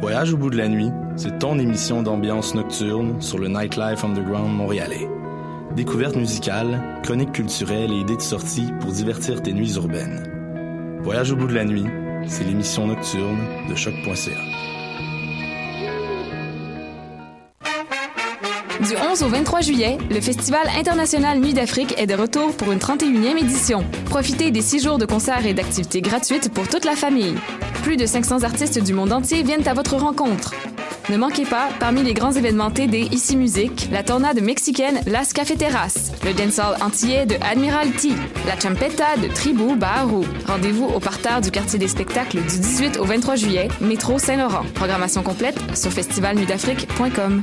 Voyage au bout de la nuit, c'est ton émission d'ambiance nocturne sur le Nightlife Underground montréalais. Découvertes musicales, chroniques culturelles et idées de sortie pour divertir tes nuits urbaines. Voyage au bout de la nuit, c'est l'émission nocturne de choc.ca. Du 11 au 23 juillet, le Festival international Nuit d'Afrique est de retour pour une 31e édition. Profitez des six jours de concerts et d'activités gratuites pour toute la famille. Plus de 500 artistes du monde entier viennent à votre rencontre. Ne manquez pas, parmi les grands événements TD Ici Musique, la tornade mexicaine Las Cafeteras, le dancehall antillais de Admiralty, la champeta de Tribu Baharu. Rendez-vous au parterre du quartier des spectacles du 18 au 23 juillet, métro Saint-Laurent. Programmation complète sur festivalnuitdafrique.com.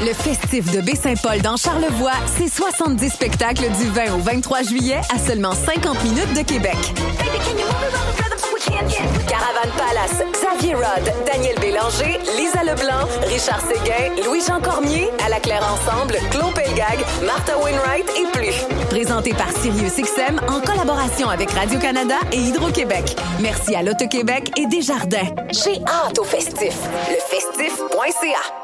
Le festif de Baie-Saint-Paul dans Charlevoix, c'est 70 spectacles du 20 au 23 juillet à seulement 50 minutes de Québec. Caravane Palace, Xavier Rod, Daniel Bélanger, Lisa Leblanc, Richard Séguin, Louis-Jean Cormier, à la Claire Ensemble, Claude Pelgag, Martha Wainwright et plus. Présenté par Sirius XM en collaboration avec Radio-Canada et Hydro-Québec. Merci à l'Auto-Québec et Desjardins. J'ai hâte au festif. Lefestif.ca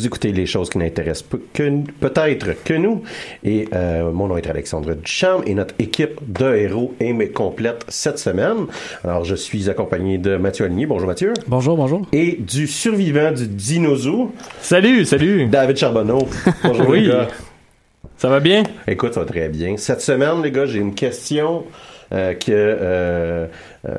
Vous écoutez les choses qui n'intéressent que- peut-être que nous. Et euh, mon nom est Alexandre Duchamp et notre équipe de héros est complète cette semaine. Alors, je suis accompagné de Mathieu Aligny. Bonjour Mathieu. Bonjour, bonjour. Et du survivant du dinosaure, Salut, salut. David Charbonneau. Bonjour Oui. les gars. Ça va bien? Écoute, ça va très bien. Cette semaine, les gars, j'ai une question euh, que euh,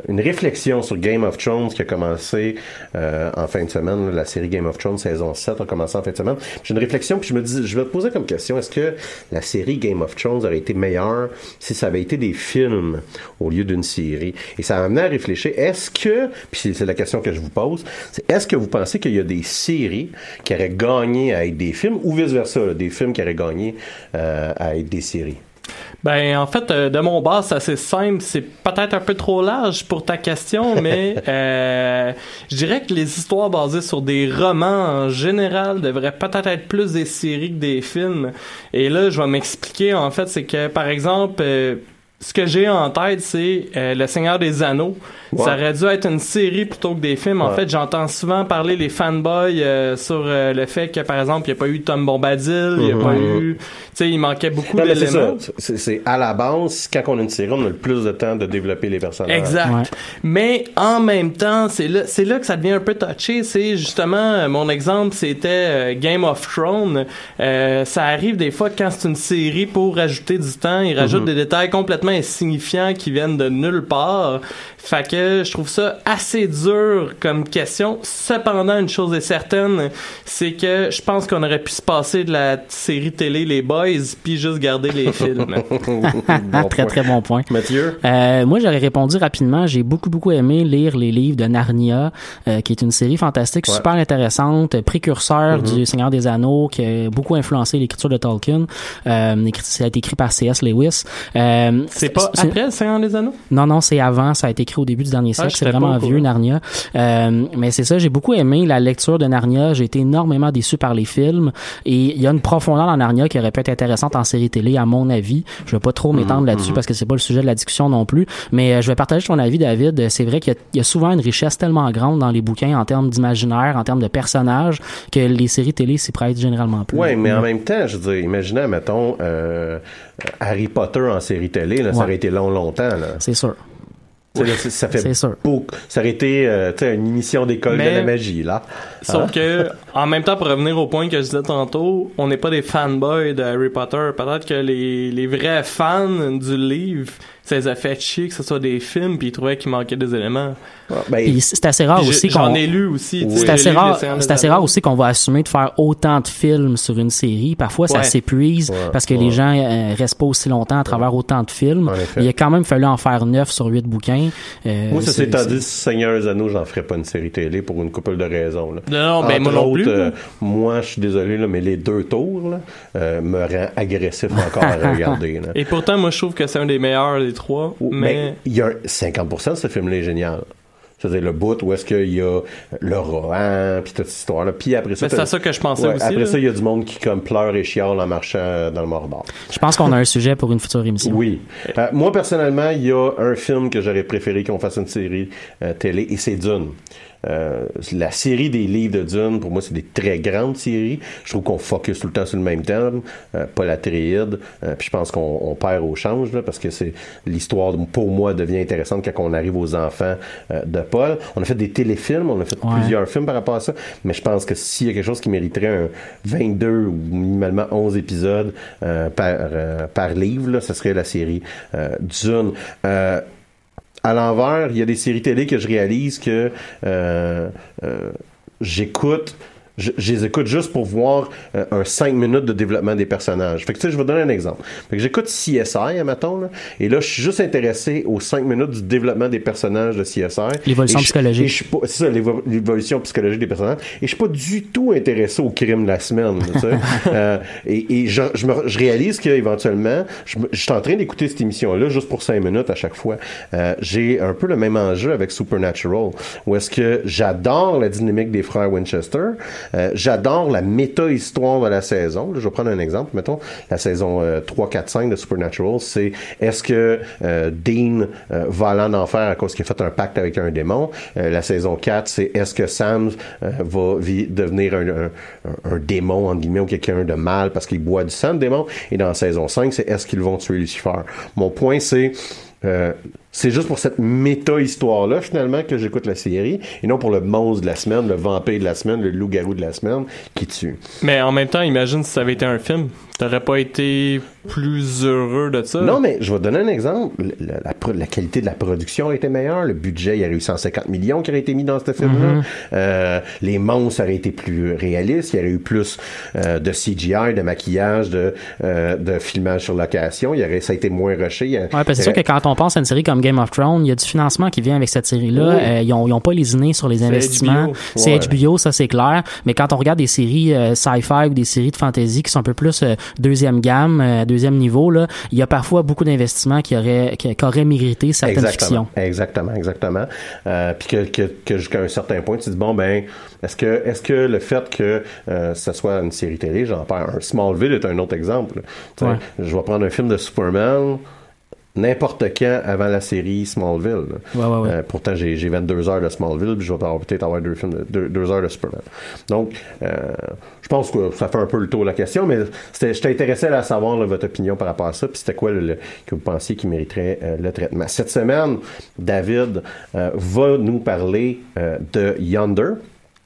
une réflexion sur Game of Thrones qui a commencé euh, en fin de semaine. La série Game of Thrones saison 7 a commencé en fin de semaine. J'ai une réflexion puis je me dis, je vais te poser comme question, est-ce que la série Game of Thrones aurait été meilleure si ça avait été des films au lieu d'une série? Et ça m'a amené à réfléchir, est-ce que, puis c'est- la question que je vous pose, c'est est-ce que vous pensez qu'il y a des séries qui auraient gagné à être des films ou vice-versa, là, des films qui auraient gagné euh, à être des séries? Ben, en fait, euh, de mon bas, c'est assez simple. C'est peut-être un peu trop large pour ta question, mais euh, je dirais que les histoires basées sur des romans en général devraient peut-être être plus des séries que des films. Et là, je vais m'expliquer. En fait, c'est que, par exemple, euh, ce que j'ai en tête, c'est euh, Le Seigneur des Anneaux. Ouais. Ça aurait dû être une série plutôt que des films. En Ouais. fait, j'entends souvent parler les fanboys euh, sur euh, le fait que, par exemple, il n'y a pas eu Tom Bombadil, il n'y a Mhm. pas eu... Tu sais, il manquait beaucoup d'éléments. C'est- à la base, quand on a une série, on a le plus de temps de développer les personnages. Exact. Ouais. Mais en même temps, c'est là, c'est là que ça devient un peu touché. C'est justement euh, mon exemple, c'était euh, Game of Thrones. Euh, ça arrive des fois quand c'est une série pour rajouter du temps, ils rajoutent des détails complètement insignifiants qui viennent de nulle part. Fait que je trouve ça assez dur comme question. Cependant, une chose est certaine, c'est que je pense qu'on aurait pu se passer de la série télé Les Boys puis juste garder les films. Bon très point. très bon point. Mathieu? Euh, moi, j'aurais répondu rapidement. J'ai beaucoup, beaucoup aimé lire les livres de Narnia, euh, qui est une série fantastique, Ouais. super intéressante, précurseur du Seigneur des Anneaux, qui a beaucoup influencé l'écriture de Tolkien. Euh, ça a été écrit par C.S. Lewis. Euh, C'est pas après le Seigneur des Anneaux? Non, non, c'est avant. Ça a été écrit au début du dernier Ah, siècle. c'est vraiment vieux. Narnia. Euh, mais c'est ça, j'ai beaucoup aimé la lecture de Narnia. J'ai été énormément déçu par les films. Et il y a une profondeur dans Narnia qui aurait pu être intéressante en série télé, à mon avis. Je vais pas trop m'étendre là-dessus parce que c'est pas le sujet de la discussion non plus. Mais euh, je vais partager ton avis, David. C'est vrai qu'il y a- il y, a souvent une richesse tellement grande dans les bouquins en termes d'imaginaire, en termes de personnages, que les séries télé s'y prêtent généralement plus. Ouais, mais en même temps, je veux dire, imaginez, mettons, euh, Harry Potter en série télé, là, ça aurait été long, longtemps. C'est sûr. Tu sais, là, c'est- ça fait C'est sûr. beaucoup. Ça aurait été euh, tu sais, une émission d'école de la magie, là. Sauf Hein? que, en même temps, pour revenir au point que je disais tantôt, on n'est pas des fanboys de Harry Potter. Peut-être que les, les vrais fans du livre, les a fait chier que ce soit des films, puis ils trouvaient qu'il manquait des éléments. Ben, c'est assez rare aussi j'ai- J'en qu'on ai lu aussi. C'est assez rare, assez rare aussi qu'on va assumer de faire autant de films sur une série. Parfois, ça s'épuise Ouais, parce que ouais. les gens euh, restent pas aussi longtemps à travers autant de films. Il a quand même fallu en faire neuf sur huit bouquins. Euh, Moi, ça c'est- dit, Seigneur des Anneaux, j'en ferais pas une série télé pour une couple de raisons. Là. Non, non, ben moi non plus. euh, moi, je suis désolé, là, mais les deux tours là, euh, me rend agressif encore à regarder. Là. Et pourtant, moi, je trouve que c'est un des meilleurs des trois. Mais il y a un 50% de ce film-là est génial. C'est-à-dire le bout où est-ce qu'il y a le Rohan, puis toute cette histoire-là. Puis après ça, Ben, c'est ça que je pensais Ouais, aussi, Après là. ça, il y a du monde qui comme pleure et chiale en marchant dans le Mordor. Je pense qu'on a un sujet pour une future émission. Oui. Euh, moi, personnellement, il y a un film que j'aurais préféré qu'on fasse une série euh, télé, et c'est Dune. Euh, la série des livres de Dune, pour moi, c'est des très grandes séries. Je trouve qu'on focus tout le temps sur le même thème, euh, pas la. Euh, puis je pense qu'on on perd au change, là, parce que c'est l'histoire, pour moi, devient intéressante quand on arrive aux enfants euh, de Paul. On a fait des téléfilms, on a fait Ouais. plusieurs films par rapport à ça, mais je pense que s'il y a quelque chose qui mériterait un 22 ou minimalement 11 épisodes euh, par, par livre, là, ce serait la série Dune. À l'envers, il y a des séries télé que je réalise que euh, euh, j'écoute. Je, je les écoute juste pour voir euh, un 5 minutes de développement des personnages. Fait que tu sais, je vais donner un exemple. Fait que j'écoute CSI, mettons, là, et là, je suis juste intéressé aux 5 minutes du développement des personnages de CSI. L'évolution psychologique. C'est ça, l'évo- l'évolution psychologique des personnages. Et je suis pas du tout intéressé au crime de la semaine. tu sais. Euh, et et je, je, me- je réalise qu'éventuellement, je, je suis en train d'écouter cette émission-là juste pour cinq minutes à chaque fois. Euh, J'ai un peu le même enjeu avec Supernatural, où est-ce que j'adore la dynamique des frères Winchester. Euh, j'adore la méta-histoire de la saison. Je vais prendre un exemple. Mettons, la saison euh, 3, 4, 5 de Supernatural, c'est est-ce que euh, Dean euh, va aller en enfer à cause qu'il a fait un pacte avec un démon? La saison 4, c'est est-ce que Sam va devenir un démon, entre guillemets, ou quelqu'un de mal parce qu'il boit du sang de démon? Et dans la saison 5, c'est est-ce qu'ils vont tuer Lucifer? Mon point, c'est... euh, c'est juste pour cette méta-histoire-là, finalement, que j'écoute la série, et non pour le monstre de la semaine, le vampire de la semaine, le loup-garou de la semaine qui tue. mais en même temps, imagine si ça avait été un film. T'aurais pas été plus heureux de ça. Non, mais je vais te donner un exemple. Le- le- la, qualité de la production a été meilleure. Le budget, il y a eu 150 millions qui auraient été mis dans ce film-là. Mhm. Euh, les monstres auraient été plus réalistes. Il y aurait eu plus euh, de CGI, de maquillage, de, euh, de filmage sur location. Il y aurait, ça a été moins rushé. Ouais, parce que c'est sûr que quand on pense à une série comme Game of Thrones, il y a du financement qui vient avec cette série-là. Oui. Euh, ils, ont, ils ont pas lésiné sur les C'est investissements. HBO. C'est Ouais. HBO, ça c'est clair. Mais quand on regarde des séries euh, sci-fi ou des séries de fantasy qui sont un peu plus euh, deuxième gamme, deuxième niveau, là, il y a parfois beaucoup d'investissements qui auraient, qui, qui auraient mérité certaines Exactement, fictions. exactement, exactement. Puis que, que, que jusqu'à un certain point, tu te dis bon ben, est-ce que est-ce que le fait que ce soit une série télé, j'en perds un Smallville est un autre exemple. Ouais. Je vais prendre un film de Superman n'importe quand avant la série Smallville. Ouais, ouais, ouais. Euh, pourtant, j'ai j'ai 22 heures de Smallville, puis je vais peut-être avoir deux, films de, deux, deux heures de Superman. Donc, euh, je pense que ça fait un peu le tour de la question, mais c'était- j'étais intéressé à savoir là, votre opinion par rapport à ça, puis c'était quoi le, le- que vous pensiez qui mériterait euh, le traitement. Cette semaine, David euh, va nous parler euh, de Yonder.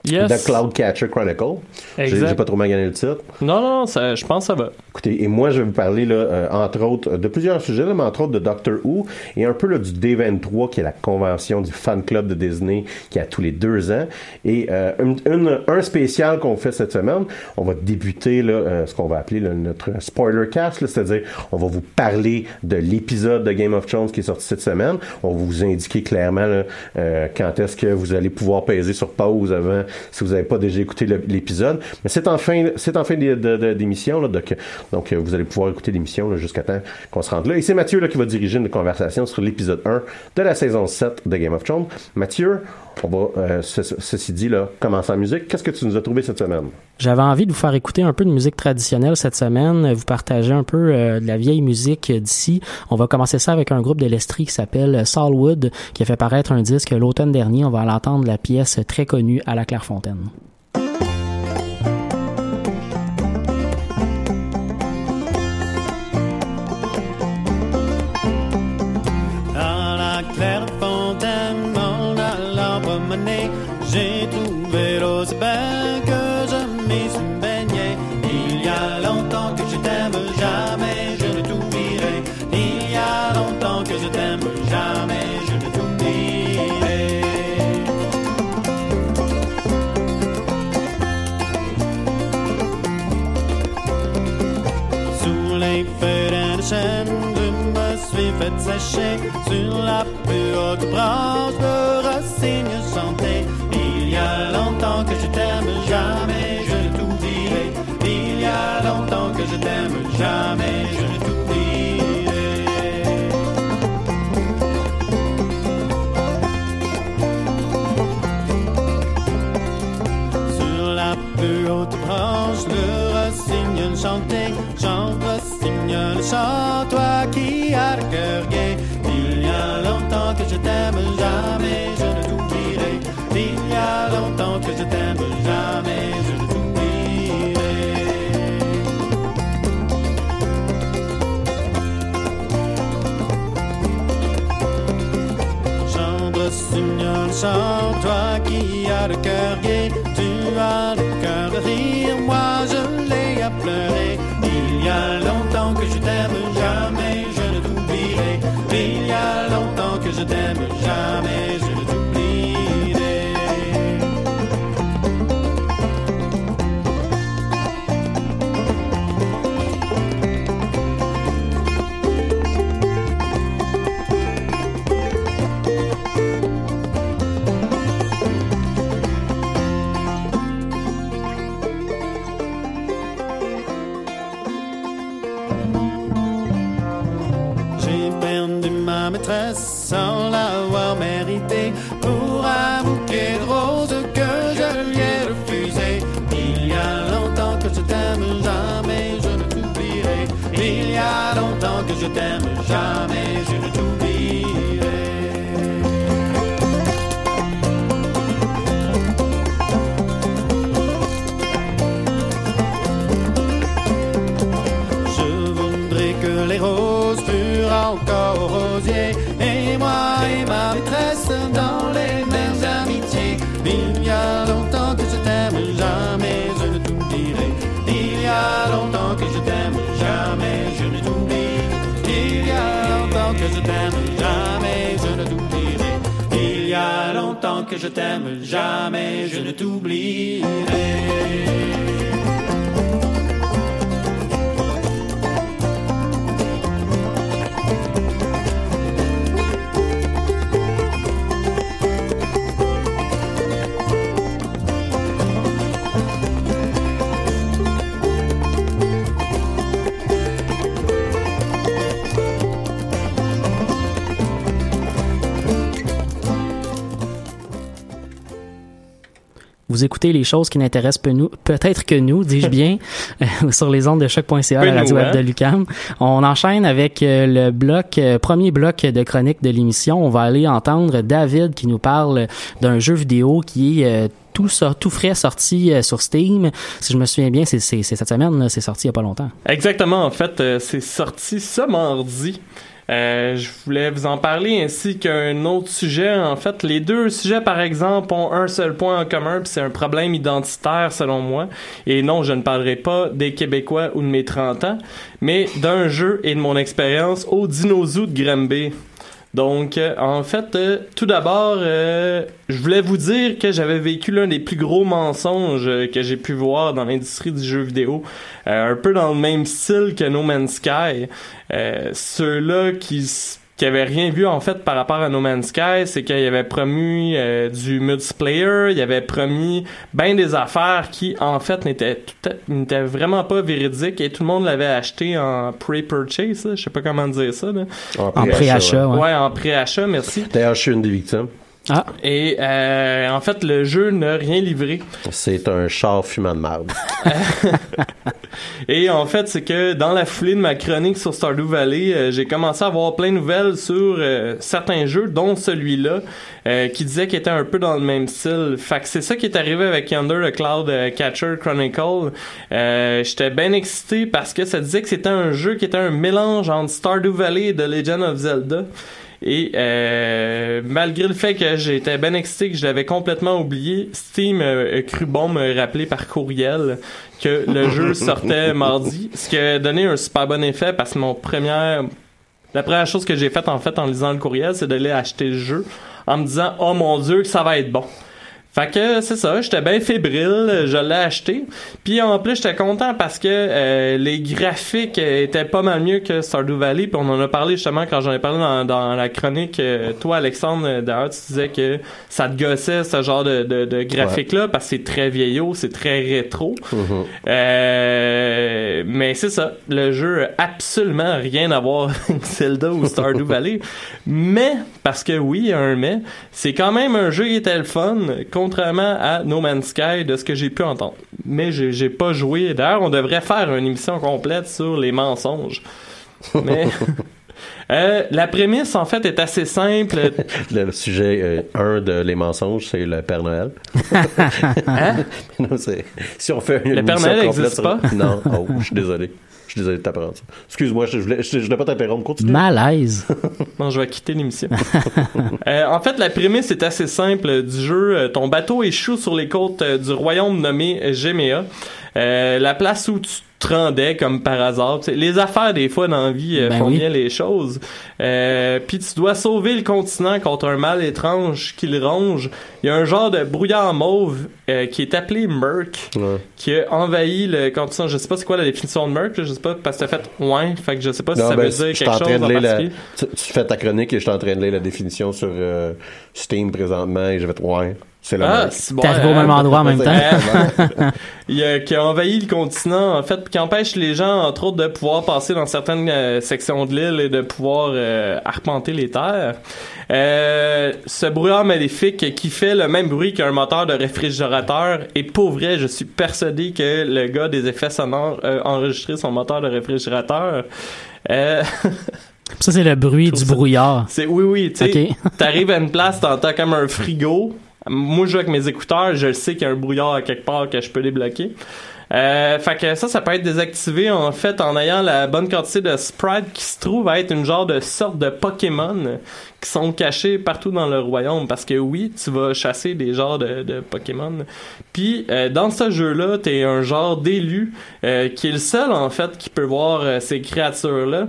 Yes. The Cloudcatcher Chronicle. J'ai Exact. j'ai pas trop mal gagné le titre. Non, non, ça, je pense que ça va. Écoutez, et moi, je vais vous parler, là, euh, entre autres, de plusieurs sujets, là, mais entre autres de Doctor Who et un peu là, du D23, qui est la convention du fan club de Disney, qui a tous les deux ans. Et euh, une- une- un spécial qu'on fait cette semaine, on va débuter là, euh, ce qu'on va appeler là, notre spoiler cast, là, c'est-à-dire on va vous parler de l'épisode de Game of Thrones qui est sorti cette semaine. On va vous indiquer clairement là, euh, quand est-ce que vous allez pouvoir peser sur pause avant si vous n'avez pas déjà écouté l'épisode. Mais c'est en fin, c'est en fin d'émission, là, donc, donc euh, vous allez pouvoir écouter l'émission jusqu'à temps qu'on se rende là. Et c'est Mathieu là, qui va diriger une conversation sur l'épisode 1 de la saison 7 de Game of Thrones. Mathieu, on va, euh, ce- ce- ceci dit, là, commencer en musique. Qu'est-ce que tu nous as trouvé cette semaine? J'avais envie de vous faire écouter un peu de musique traditionnelle cette semaine, vous partager un peu euh, de la vieille musique d'ici. On va commencer ça avec un groupe de l'Estrie qui s'appelle Salwood, qui a fait paraître un disque l'automne dernier. On va l'entendre la pièce très connue à la Clairefontaine. grote branche chante, toi qui as le cœur jamais je t'aime, jamais je ne t'oublierai Vous écoutez les choses qui n'intéressent peu nous- peut-être que nous, dis-je bien, euh, sur les ondes de choc.ca, la radio web hein? de Lucam. On enchaîne avec euh, le bloc, euh, premier bloc de chronique de l'émission. On va aller entendre David qui nous parle d'un jeu vidéo qui est tout, frais sorti sur Steam. Si je me souviens bien, c'est cette semaine, c'est sorti il y a pas longtemps. Exactement, en fait, c'est sorti ce mardi. Euh, je voulais vous en parler ainsi qu'un autre sujet. En fait, les deux sujets, par exemple, ont un seul point en commun, puis c'est un problème identitaire selon moi. Et non, je ne parlerai pas des Québécois ou de mes 30 ans, mais d'un jeu et de mon expérience au Dinosaure de Granby. Donc, euh, en fait, euh, tout d'abord, euh, je voulais vous dire que j'avais vécu l'un des plus gros mensonges que j'ai pu voir dans l'industrie du jeu vidéo, un peu dans le même style que No Man's Sky. Ceux-là qui qui avait rien vu en fait par rapport à No Man's Sky, c'est qu'il avait promis euh, du multiplayer, il avait promis ben des affaires qui en fait n'étaient vraiment pas véridiques et tout le monde l'avait acheté en pre-purchase, je sais pas comment dire ça. Là. En En préachat, ouais. Ouais, en pré-achat, merci. D'ailleurs, je suis une des victimes. Ah, Et euh, en fait, le jeu n'a rien livré. C'est un char fumant de marde. Et en fait, c'est que dans la foulée de ma chronique sur Stardew Valley, euh, j'ai commencé à avoir plein de nouvelles sur euh, certains jeux, dont celui-là, euh, qui disait qu'il était un peu dans le même style. Fait que c'est ça qui est arrivé avec Yonder the Cloud Catcher Chronicle. Euh, J'étais bien excité parce que ça disait que c'était un jeu qui était un mélange entre Stardew Valley et The Legend of Zelda. Et euh, malgré le fait que j'étais bien excité, que je l'avais complètement oublié, Steam euh, a cru bon me rappeler par courriel que le jeu sortait mardi, ce qui a donné un super bon effet parce que mon première, la première chose que j'ai faite en fait en lisant le courriel, c'est d'aller acheter le jeu en me disant oh mon dieu que ça va être bon. Fait que c'est ça, j'étais bien fébrile, je l'ai acheté. Puis en plus, j'étais content parce que euh, les graphiques étaient pas mal mieux que Stardew Valley. Puis on en a parlé justement quand j'en ai parlé dans, dans la chronique. euh, toi, Alexandre, euh, d'ailleurs, tu disais que ça te gossait ce genre de, de, de graphique-là parce que c'est très vieillot, c'est très rétro. Euh, mais c'est ça, le jeu a absolument rien à voir avec Zelda ou Stardew Valley. Mais, parce que oui, il y a un mais, c'est quand même un jeu qui était le fun, contrairement à No Man's Sky, de ce que j'ai pu entendre. Mais j'ai pas joué. D'ailleurs, on devrait faire une émission complète sur les mensonges. Mais... Euh, la prémisse, en fait, est assez simple. Le sujet 1 de Les mensonges, c'est le Père Noël. Hein? non, si on fait une Le Père émission Noël complète n'existe sur- pas? Non, oh, je suis désolé. Je suis désolé de t'apprendre ça. Excuse-moi, je voulais, je, je voulais pas t'interrompre. Continue. malaise. Non, je vais quitter l'émission. Euh, en fait, la prémisse est assez simple du jeu. Euh, Ton bateau échoue sur les côtes euh, du royaume nommé Géméa. Euh, la place où tu te rendais comme par hasard. Les affaires, des fois, dans la vie, euh, Ben font oui. bien les choses. Euh, Puis tu dois sauver le continent contre un mal étrange qui le ronge. Il y a un genre de brouillard mauve euh, qui est appelé Murk Ouais. qui a envahi le continent. Je sais pas c'est quoi la définition de Murk, là, je sais pas, parce que t'as fait ouais, fait que je sais pas si Non, ça ben, veut je dire quelque en train chose de en lire la, particulier. tu, tu fais ta chronique et je suis en train de lire la définition sur euh, Steam présentement et j'ai fait ouais, c'est la Ah, bon. T'es arrivé au même endroit en même temps. Euh, il a, qui a envahi le continent, en fait, puis qui empêche les gens, entre autres, de pouvoir passer dans certaines euh, sections de l'île et de pouvoir euh, arpenter les terres. Euh, ce brouillard maléfique qui fait le même bruit qu'un moteur de réfrigérateur, et pour vrai, je suis persuadé que le gars des effets sonores a enregistré son moteur de réfrigérateur. Euh, Ça, c'est le bruit du brouillard. c'est oui, oui, tu sais, Ok. t'arrives à une place, t'entends comme un frigo. Moi, je joue avec mes écouteurs, je sais qu'il y a un brouillard à quelque part que je peux débloquer. Euh, fait que ça, ça peut être désactivé en fait en ayant la bonne quantité de sprites qui se trouve à être une genre de sorte de Pokémon qui sont cachés partout dans le royaume parce que oui, tu vas chasser des genres de, de Pokémon. Puis euh, dans ce jeu-là, t'es un genre d'élu euh, qui est le seul en fait qui peut voir euh, ces créatures-là.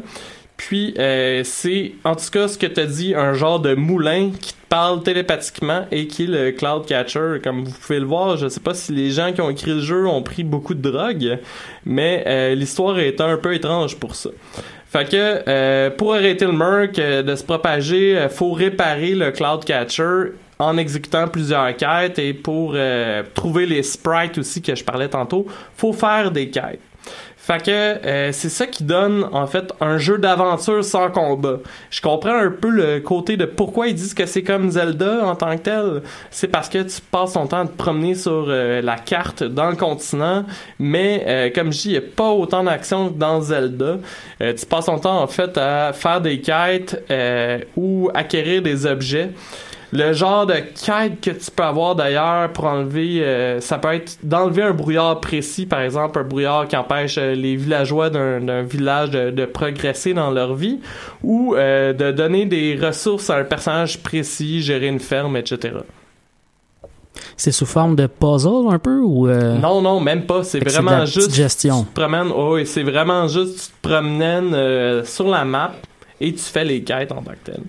Puis euh, c'est en tout cas ce que t'as dit un genre de moulin qui te parle télépathiquement et qui est le Cloud Catcher. Comme vous pouvez le voir, je sais pas si les gens qui ont écrit le jeu ont pris beaucoup de drogue, mais euh, l'histoire est un peu étrange pour ça. Fait que euh, pour arrêter le Merc euh, de se propager, faut réparer le Cloud Catcher en exécutant plusieurs quêtes et pour trouver les sprites aussi que je parlais tantôt, faut faire des quêtes. Fait que euh, c'est ça qui donne en fait un jeu d'aventure sans combat. Je comprends un peu le côté de pourquoi ils disent que c'est comme Zelda en tant que tel. C'est parce que tu passes ton temps à te promener sur euh, la carte dans le continent, mais euh, comme je dis, il n'y a pas autant d'action que dans Zelda. Tu passes ton temps en fait à faire des quêtes ou acquérir des objets. Le genre de quête que tu peux avoir d'ailleurs pour enlever, euh, ça peut être d'enlever un brouillard précis, par exemple un brouillard qui empêche euh, les villageois d'un village de, de progresser dans leur vie, ou euh, de donner des ressources à un personnage précis, gérer une ferme, etc. C'est sous forme de puzzle un peu ou euh, Non, non, même pas. C'est vraiment juste. gestion. Tu te promènes, oh, oui, c'est vraiment juste, tu te promènes euh, sur la map et tu fais les quêtes en tant que tel.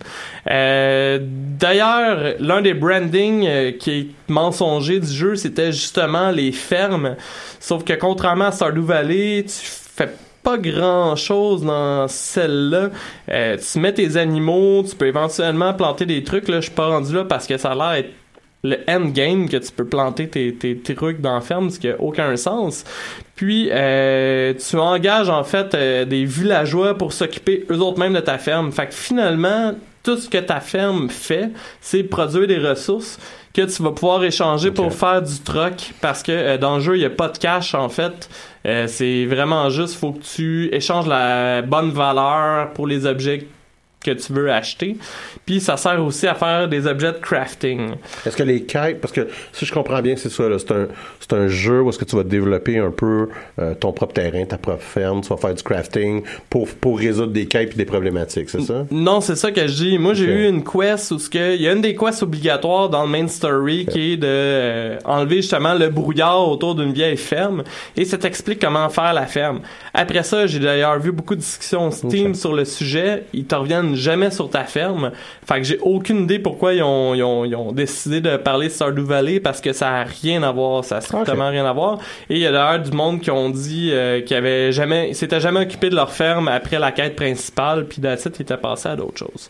Euh, D'ailleurs, l'un des brandings euh, qui est mensonger du jeu, c'était justement les fermes. Sauf que contrairement à Stardew Valley, tu fais pas grand chose dans celle-là. Euh, tu mets tes animaux, tu peux éventuellement planter des trucs. Là, je suis pas rendu là parce que ça a l'air le endgame que tu peux planter tes, tes, tes trucs dans la ferme, ce qui a aucun sens. Puis euh, tu engages en fait euh, des villageois pour s'occuper eux autres mêmes de ta ferme. Fait que finalement, tout ce que ta ferme fait, c'est produire des ressources que tu vas pouvoir échanger pour faire du troc parce que euh, dans le jeu, il n'y a pas de cash en fait. C'est vraiment juste, faut que tu échanges la bonne valeur pour les objets que tu veux acheter. Puis ça sert aussi à faire des objets de crafting. Est-ce que les quêtes, parce que si je comprends bien, c'est ça, c'est un, un jeu où est-ce que tu vas développer un peu euh, ton propre terrain, ta propre ferme, tu vas faire du crafting pour, pour résoudre des quêtes et des problématiques, c'est ça? Non, c'est ça que je dis. Moi, j'ai eu une quest où ce que il y a une des quests obligatoires dans le main story qui est de euh, enlever justement le brouillard autour d'une vieille ferme et ça t'explique comment faire la ferme. Après ça, j'ai d'ailleurs vu beaucoup de discussions Steam sur le sujet. Ils te reviennent jamais sur ta ferme. Fait que j'ai aucune idée pourquoi ils ont, ils ont, ils ont décidé de parler de Stardew Valley parce que ça a rien à voir, ça a strictement rien à voir. Et il y a d'ailleurs du monde qui ont dit euh, qu'ils avaient jamais, s'étaient jamais occupés de leur ferme après la quête principale, puis d'ailleurs ils étaient passés à d'autres choses.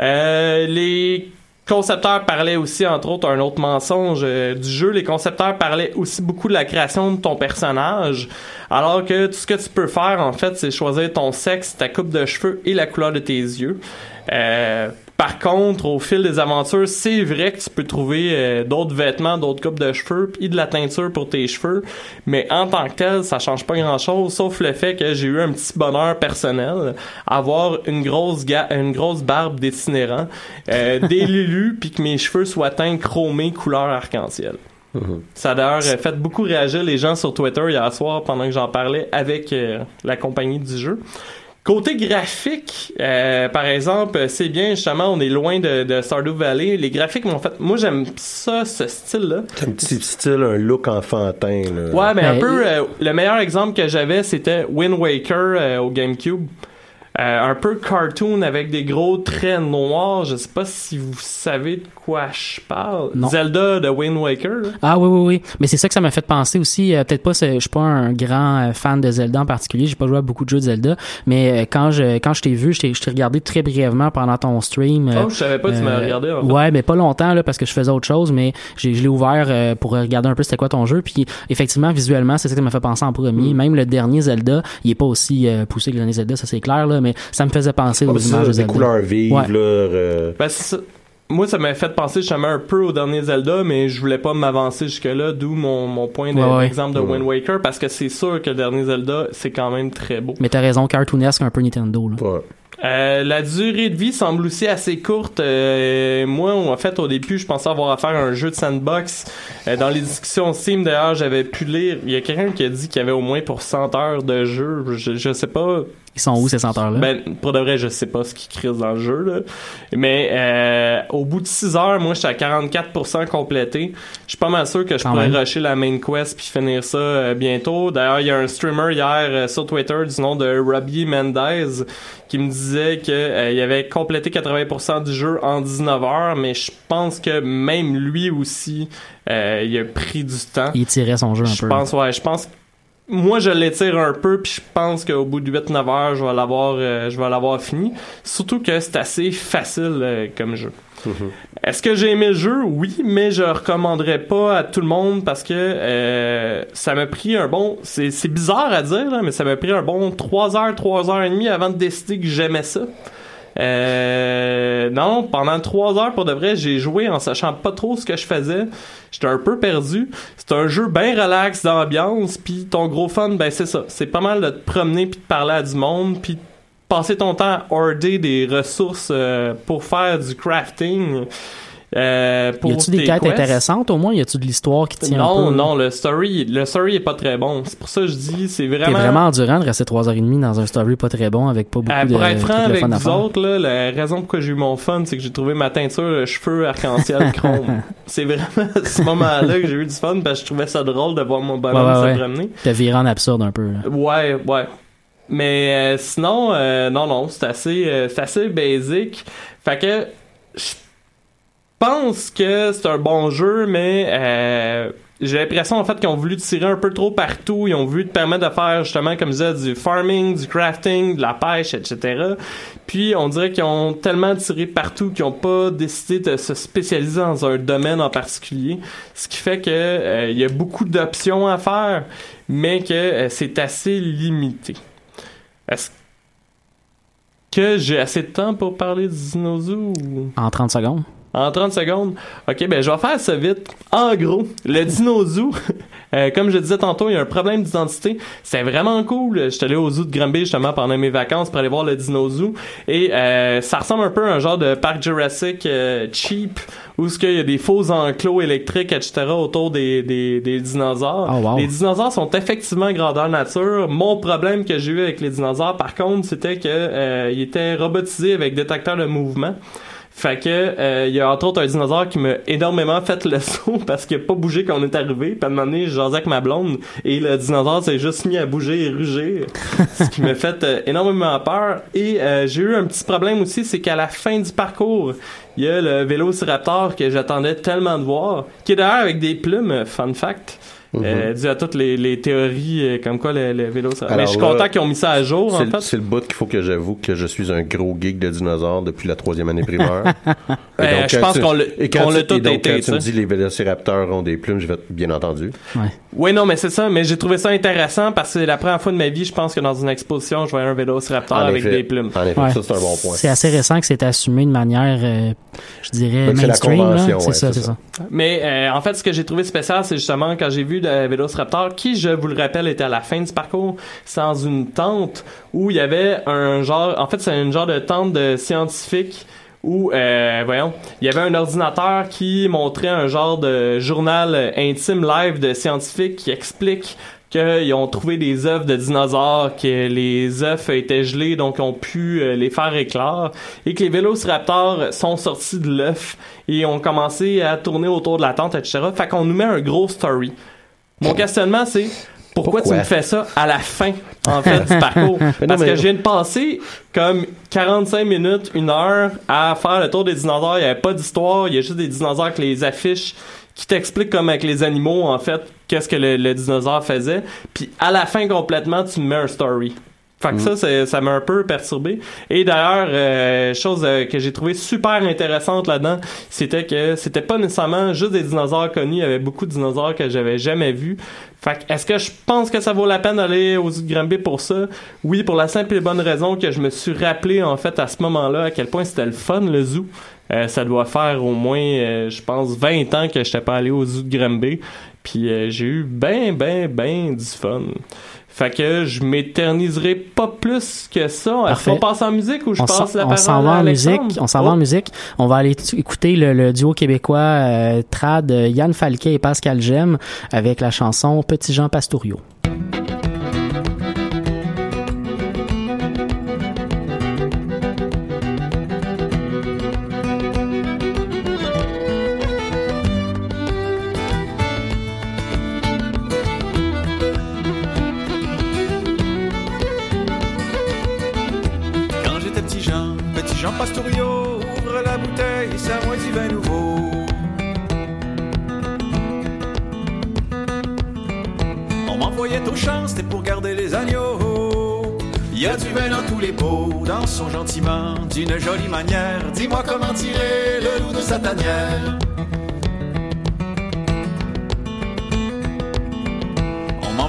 Euh, les concepteurs parlaient aussi, entre autres, un autre mensonge euh, du jeu. Les concepteurs parlaient aussi beaucoup de la création de ton personnage. Alors que tout ce que tu peux faire, en fait, c'est choisir ton sexe, ta coupe de cheveux et la couleur de tes yeux. Euh, par contre, au fil des aventures, c'est vrai que tu peux trouver euh, d'autres vêtements, d'autres coupes de cheveux, puis de la teinture pour tes cheveux, mais en tant que tel, ça change pas grand-chose, sauf le fait que j'ai eu un petit bonheur personnel, avoir une grosse ga- une grosse barbe d'itinérant, euh, des lulus, puis que mes cheveux soient teints chromés couleur arc-en-ciel. Ça a d'ailleurs fait beaucoup réagir les gens sur Twitter hier soir pendant que j'en parlais avec euh, la compagnie du jeu. Côté graphique, euh, par exemple, c'est bien justement, on est loin de, de Stardew Valley. Les graphiques m'ont fait. Moi, j'aime ça, ce style-là. C'est un petit style, un look enfantin, là. Ouais, mais un Ben, peu. euh, le meilleur exemple que j'avais, c'était Wind Waker euh, au GameCube. Euh, un peu cartoon avec des gros traits noirs. Je sais pas si vous savez de quoi je parle. Non. Zelda de Wind Waker. là. Ah oui, oui, oui. Mais c'est ça que ça m'a fait penser aussi. euh, Peut-être pas, je suis pas un grand euh, fan de Zelda en particulier. J'ai pas joué à beaucoup de jeux de Zelda. Mais quand je quand je t'ai vu, je t'ai regardé très brièvement pendant ton stream. Oh, je savais pas que tu m'as regardé, en fait. Ouais, mais pas longtemps là parce que je faisais autre chose. Mais je l'ai ouvert pour regarder un peu c'était quoi ton jeu. Puis effectivement, visuellement, c'est ça qui m'a fait penser en premier. Mm. Même le dernier Zelda, il est pas aussi poussé que le dernier Zelda, ça c'est clair là. Mais ça me faisait penser Ah, aux images ça, de des couleurs vives, Ouais. là. euh, Ben, ça. Moi, ça m'a fait penser justement un peu au dernier Zelda, mais je voulais pas m'avancer jusque-là, d'où mon, mon point de- Ouais, ouais. d'exemple de Wind Waker, parce que c'est sûr que le dernier Zelda, c'est quand même très beau. Mais t'as raison, cartoonesque un peu Nintendo là. ouais. Euh, la durée de vie semble aussi assez courte. Euh, moi, en fait, au début, je pensais avoir à faire un jeu de sandbox. Euh, dans les discussions Steam, d'ailleurs, j'avais pu lire. Il y a quelqu'un qui a dit qu'il y avait au moins pour 100 heures de jeu. Je, je sais pas. Ils sont où ces senteurs-là? Ben, pour de vrai, je sais pas ce qui crise dans le jeu, là. Mais, euh, au bout de 6 heures, moi, j'étais à 44% complété. Je suis pas mal sûr que je pourrais rusher la main quest puis finir ça euh, bientôt. D'ailleurs, il y a un streamer hier euh, sur Twitter du nom de Robbie Mendez qui me disait que euh, il avait complété 80% du jeu en 19 heures, mais je pense que même lui aussi, euh, il a pris du temps. Il tirait son jeu un Je peu. pense, ouais, je pense. Moi, je l'étire un peu, puis je pense qu'au bout de 8-9 heures, je vais l'avoir, euh, je vais l'avoir fini. Surtout que c'est assez facile euh, comme jeu. Est-ce que j'ai aimé le jeu? Oui, mais je recommanderais pas à tout le monde parce que euh, ça m'a pris un bon... C'est c'est bizarre à dire, là, mais ça m'a pris un bon 3 heures, 3 heures et demie avant de décider que j'aimais ça. Euh, non, pendant trois heures, pour de vrai, j'ai joué en sachant pas trop ce que je faisais. J'étais un peu perdu. C'est un jeu bien relax d'ambiance, puis ton gros fun, ben c'est ça. C'est pas mal de te promener puis de parler à du monde, puis passer ton temps à hoarder des ressources euh, pour faire du crafting. Euh, pour y a-tu des tes quêtes quests? intéressantes au moins? Y a-tu de l'histoire qui tient un Non, peu? non, le story, le story est pas très bon. C'est pour ça que je dis, c'est T'es vraiment. vraiment endurant de rester 3h30 dans un story pas très bon avec pas beaucoup Euh, de pour être franc avec vous autres, là, la raison pourquoi j'ai eu mon fun, c'est que j'ai trouvé ma teinture de cheveux arc-en-ciel chrome. c'est vraiment à ce moment-là que j'ai eu du fun parce que je trouvais ça drôle de voir mon bonhomme ouais, se ouais. promener. T'as viré en absurde un peu. là. Ouais, ouais. Mais euh, sinon, euh, non, non, c'est assez, c'est assez basic. Fait que je pense que c'est un bon jeu, mais euh, j'ai l'impression en fait qu'ils ont voulu tirer un peu trop partout. Ils ont voulu te permettre de faire justement, comme je disais, du farming, du crafting, de la pêche, etc. Puis on dirait qu'ils ont tellement tiré partout qu'ils ont pas décidé de se spécialiser dans un domaine en particulier. Ce qui fait que euh, il y a beaucoup d'options à faire, mais que euh, c'est assez limité. Est-ce que j'ai assez de temps pour parler du Dinozo ou... En 30 secondes. En 30 secondes. OK, ben je vais faire ça vite. En gros, le Dinozoo, euh, comme je disais tantôt, il y a un problème d'identité. C'est vraiment cool. Je suis allé au zoo de Granby justement pendant mes vacances pour aller voir le Dinozoo. Et euh, ça ressemble un peu à un genre de parc Jurassic euh, cheap où ce qu'il y a des faux enclos électriques, etc. autour des, des, des dinosaures. Oh, wow. Les dinosaures sont effectivement grandeur nature. Mon problème que j'ai eu avec les dinosaures, par contre, c'était que euh, étaient robotisés avec détecteur de mouvement. Fait que euh, y a entre autres un dinosaure qui m'a énormément fait le saut parce qu'il a pas bougé quand on est arrivé. Puis à un moment donné, jasais avec ma blonde et le dinosaure s'est juste mis à bouger et rugir. ce qui m'a fait euh, énormément peur. Et euh, j'ai eu un petit problème aussi, c'est qu'à la fin du parcours, il y a le Vélociraptor que j'attendais tellement de voir, qui est d'ailleurs avec des plumes, fun fact. Euh, dû à toutes les, les théories euh, comme quoi le, le Vélociraptor. Mais Alors je suis là, content qu'ils ont mis ça à jour en C'est le- fait. c'est le bout qu'il faut que j'avoue que je suis un gros geek de dinosaures depuis la troisième année primaire. Et Euh, donc, je pense tu- qu'on l'a- et quand qu'on tu- l'a tout et donc, été, quand tu me ça. dis les vélociraptors ont des plumes, je vais bien entendu. Oui, non, mais c'est ça. Mais j'ai trouvé ça intéressant parce que c'est la première fois de ma vie, je pense que dans une exposition, je voyais un Vélociraptor En avec effet. des plumes. En effet, Ouais. ça c'est un bon point. C'est assez récent que c'est assumé de manière, euh, je dirais, Donc, c'est la mainstream. là. convention, C'est ouais, ça, ça. ça. Mais en fait, ce que j'ai trouvé spécial, c'est justement quand j'ai vu le Vélociraptor, qui, je vous le rappelle, était à la fin du parcours, c'est dans une tente où il y avait un genre... En fait, c'est un genre de tente de scientifiques où, euh, voyons, il y avait un ordinateur qui montrait un genre de journal intime live de scientifiques qui explique qu'ils ont trouvé des œufs de dinosaures, que les œufs étaient gelés, donc ont pu euh, les faire éclore, et que les vélociraptors sont sortis de l'œuf et ont commencé à tourner autour de la tente, etc. Fait qu'on nous met un gros story. Mon questionnement, c'est pourquoi, Pourquoi? tu me fais ça à la fin, en fait, du parcours? Parce que je viens de passer comme 45 minutes, une heure à faire le tour des dinosaures. Il n'y avait pas d'histoire, il y a juste des dinosaures avec les affiches qui t'expliquent comme avec les animaux, en fait, qu'est-ce que le, le dinosaure faisait. Puis à la fin, complètement, tu me mets un story. Fait que ça, c'est- ça m'a un peu perturbé. Et d'ailleurs, euh, chose euh, que j'ai trouvé super intéressante là-dedans, c'était que c'était pas nécessairement juste des dinosaures connus. Il y avait beaucoup de dinosaures que j'avais jamais vus. Fait que est-ce que je pense que ça vaut la peine d'aller aux zoo de Granby pour ça? Oui, pour la simple et bonne raison que je me suis rappelé, en fait, à ce moment-là, à quel point c'était le fun, le zoo. Euh, ça doit faire au moins, euh, je pense, 20 ans que je n'étais pas allé au zoo de Granby. Puis euh, j'ai eu ben, ben, ben du fun. Fait que je m'éterniserai pas plus que ça. Est-ce qu'on passe en musique ou je On passe s'en- la on parole s'en va en musique. On s'en va Oh. en musique. On va aller écouter le, le duo québécois euh, trad euh, Yann Falquet et Pascal Gem avec la chanson Petit Jean Pastouriau.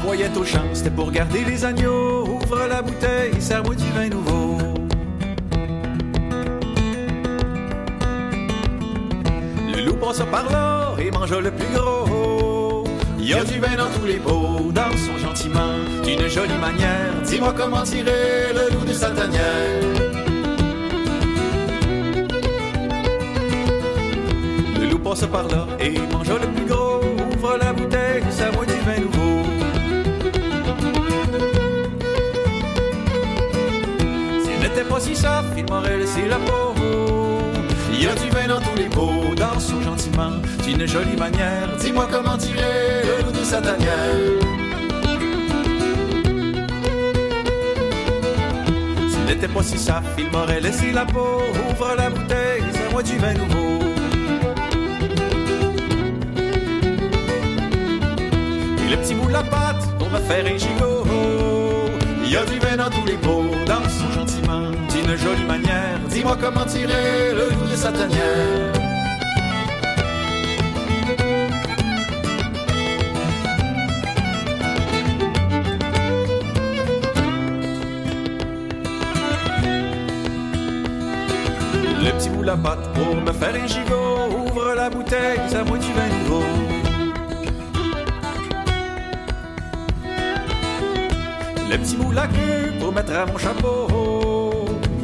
On m'envoyait au champ, c'était pour garder les agneaux. Ouvre la bouteille, serre-moi du vin nouveau. Le loup passe par là et mange le plus gros. Il y a du vin dans tous les pots, dansons gentiment, d'une jolie manière. Dis-moi comment tirer le loup de sa tanière. Le loup passe par là et mange le plus gros. Ouvre la Si soft, il m'aurait laissé la peau. Il y a du vin dans tous les pots, dansons gentiment, d'une jolie manière. Dis-moi comment tirer le loup de sa tanière. S'il n'était pas si soft, il m'aurait laissé la peau. Ouvre la bouteille, c'est moi du vin nouveau. Et le petit bout de la patte pour me faire un gigot. Il y a du vin dans tous les pots, gentiment, jolie manière. Dis-moi comment tirer le loup de sa tanière. Le petit bout la patte pour me faire un gigot. Ouvre la bouteille, ça moi du vin nouveau. Le petit bout la queue pour mettre à mon chapeau.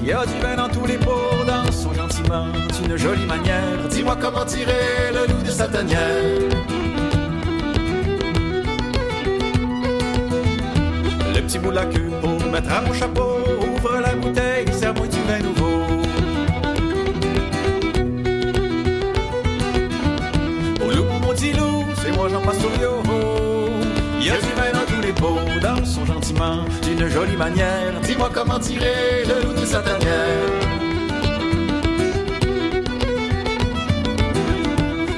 Il y a du vin dans tous les pots, dansons gentiment, d'une jolie manière. Dis-moi comment tirer le loup de sa tanière. Le petit bout de la queue pour mettre à mon chapeau. Ouvre la bouteille, jolie manière. Dis-moi comment tirer le loup de sa tanière.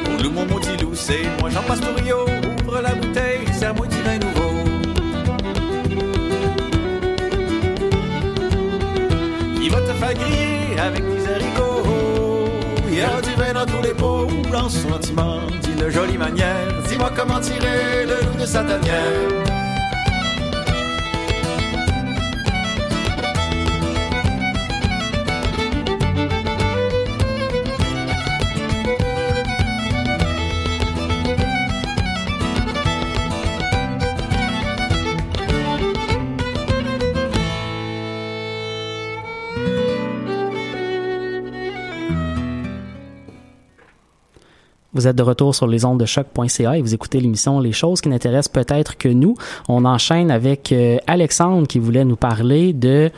Au loup, mon petit loup, c'est moi Jean Pastorio. Ouvre la bouteille, serre-moi du vin nouveau. Il va te faire griller avec des haricots. Il y a du vin dans tous les pots, dansons gentiment, d'une jolie manière. Dis-moi comment tirer le loup de sa tanière. Vous êtes de retour sur les ondes de choc.ca et vous écoutez l'émission Les choses qui n'intéressent peut-être que nous. On enchaîne avec euh, Alexandre qui voulait nous parler de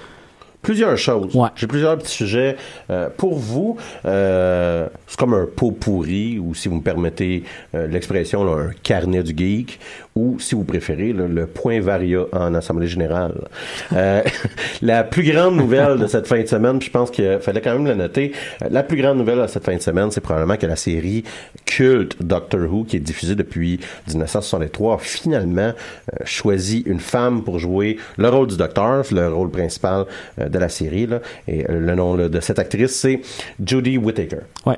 Plusieurs choses. J'ai plusieurs petits sujets euh, pour vous. Euh, c'est comme un pot pourri, ou si vous me permettez euh, l'expression, un carnet du geek, ou si vous préférez, le point varia en Assemblée générale. Euh, la plus grande nouvelle de cette fin de semaine, je pense qu'il fallait quand même le noter, euh, la plus grande nouvelle de cette fin de semaine, c'est probablement que la série culte Doctor Who, qui est diffusée depuis 1963, a finalement euh, choisi une femme pour jouer le rôle du Docteur, le rôle principal euh, de la série. Et le nom de cette actrice, c'est Judy Whittaker. Ouais.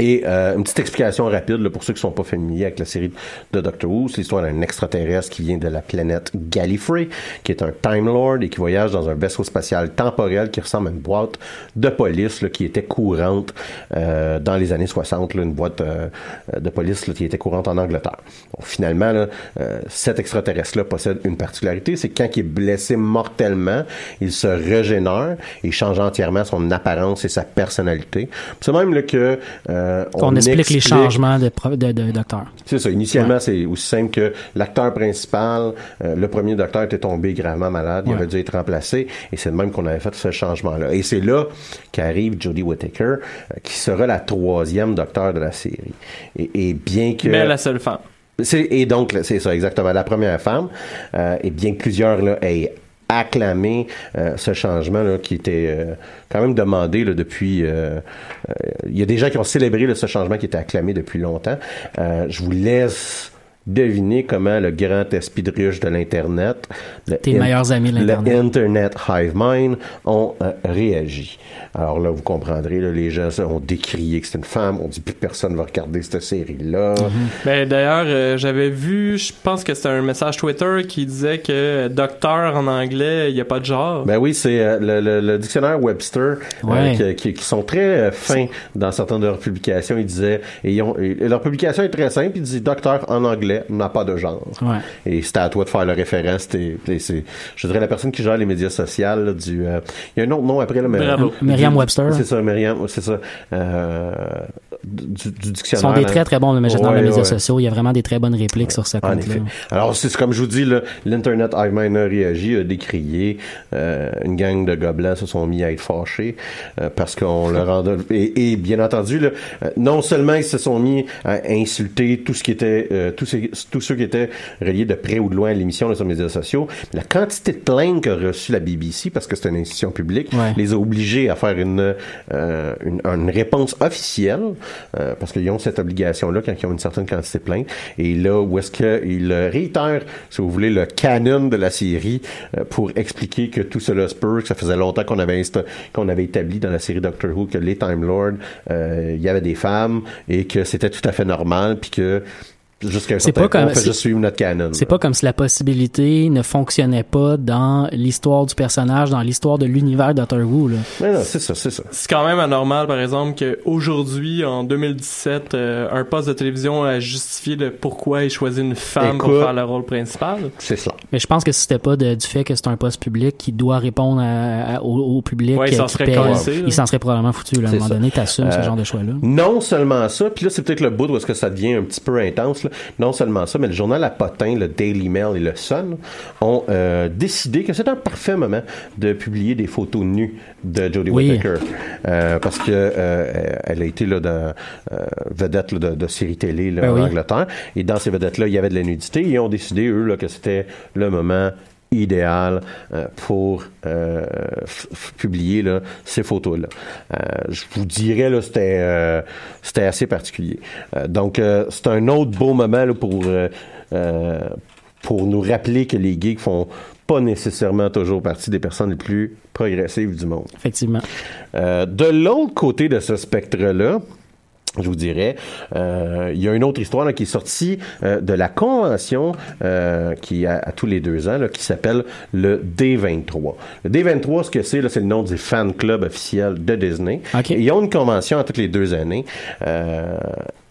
Et euh, une petite explication rapide là, pour ceux qui sont pas familiers avec la série de Doctor Who, c'est l'histoire d'un extraterrestre qui vient de la planète Gallifrey, qui est un Time Lord et qui voyage dans un vaisseau spatial temporel qui ressemble à une boîte de police là, qui était courante euh, dans les années 60, là, une boîte euh, de police qui était courante en Angleterre. Bon, finalement, euh, cet extraterrestre-là possède une particularité, c'est que quand il est blessé mortellement, il se régénère et change entièrement son apparence et sa personnalité. C'est même que euh, qu'on explique, les changements de, de, de docteur. c'est ça. Initialement, c'est aussi simple que l'acteur principal, euh, le premier docteur était tombé gravement malade. Il Ouais. avait dû être remplacé. Et c'est de même qu'on avait fait ce changement-là. Et c'est là qu'arrive Jodie Whittaker, euh, qui sera la troisième docteur de la série. Et, et bien que... Mais la seule femme. Et donc, c'est ça, exactement, la première femme. Euh, et bien que plusieurs là, aient acclamé euh, ce changement là, qui était euh, quand même demandé là, depuis... euh, Il y a des gens qui ont célébré là, ce changement qui était acclamé depuis longtemps. Je vous laisse deviner comment le grand espiedruche de l'Internet, le Tes meilleurs amis de le l'Internet. Internet Hive Mind ont euh, réagi. Alors là, vous comprendrez, là, les gens ont décrié que c'était une femme, on dit plus personne va regarder cette série-là. Ben, d'ailleurs, euh, j'avais vu, je pense que c'était un message Twitter qui disait que euh, docteur en anglais, il n'y a pas de genre. Ben oui, c'est euh, le, le- le dictionnaire Webster euh, Ouais. qui, qui- qui sont très euh, fins dans certaines de leurs publications. Ils disaient, et, ils ont- et leur publication est très simple. Ils disent docteur en anglais n'a pas de genre. Ouais. Et c'était à toi de faire le référent. C'était, je dirais la personne qui gère les médias sociaux là, du. euh, il y a un autre nom après là, mais Bravo. du- Merriam-Webster. C'est ça, Merriam, c'est ça. Euh, du, du Ce dictionnaire. sont des très très bons mais dans Ouais, les médias ouais. sociaux. Il y a vraiment des très bonnes répliques sur ce En compte-là. Alors, c'est comme je vous dis, l'Internet Highmine a réagi, a décrié. euh, une gang de gobelins se sont mis à être fâchés euh, parce qu'on leur rendait... Et, et bien entendu, là, euh, non seulement ils se sont mis à insulter tout ce qui était... euh, tous, ces- tous ceux qui étaient reliés de près ou de loin à l'émission sur les médias sociaux, mais la quantité de plaintes qu'a reçu la BBC, parce que c'est une institution publique, les a obligés à faire une, euh, une, une réponse officielle euh, parce qu'ils ont cette obligation-là quand ils ont une certaine quantité de plaintes. Et là, où est-ce qu'ils réitèrent, si vous voulez, le canon de la série euh, pour expliquer que tout cela se peut, que ça faisait longtemps qu'on avait qu'on avait établi dans la série Doctor Who que les Time Lords, euh, il y avait des femmes et que c'était tout à fait normal, puis que jusqu'à un C'est certain pas point, comme- on fait c'est- juste suivre notre canon. C'est pas comme si la possibilité ne fonctionnait pas dans l'histoire du personnage, dans l'histoire de l'univers Doctor Who. Là. Mais non, c'est ça, c'est ça. C'est quand même anormal, par exemple, qu'aujourd'hui, en 2017, euh, un poste de télévision a justifié de pourquoi il choisit une femme pour faire le rôle principal. C'est cela. Mais je pense que si c'était pas de- du fait que c'est un poste public qui doit répondre à- à- au, au public Ouais, il s'en serait paye, cassé, là. il s'en serait probablement foutu. Là, à un moment ça. donné, t'assumes ce Euh, genre de choix-là. Non seulement ça, puis là c'est peut-être le bout où est-ce que ça devient un petit peu intense. là. Non seulement ça, mais le journal à potin, le Daily Mail et le Sun ont euh, décidé que c'est un parfait moment de publier des photos nues de Jodie Oui. Whittaker, Euh, parce que euh, elle a été là vedette là, de, de séries télé là, Ben en oui. Angleterre, et dans ces vedettes là, il y avait de la nudité, et ils ont décidé eux là que c'était le moment idéal euh, pour euh, publier là, ces photos-là. Euh, je vous dirais, là, c'était, euh, c'était assez particulier. Euh, donc, euh, c'est un autre beau moment là, pour, pour nous rappeler que les geeks font pas nécessairement toujours partie des personnes les plus progressives du monde. Effectivement. Euh, de l'autre côté de ce spectre-là, je vous dirais, euh, il y a une autre histoire là, qui est sortie euh, de la convention euh, qui a à tous les deux ans, là, qui s'appelle le D23. Le D23, ce que c'est, c'est le nom du fan club officiel de Disney. OK. Et ils ont une convention à toutes les deux années. Euh,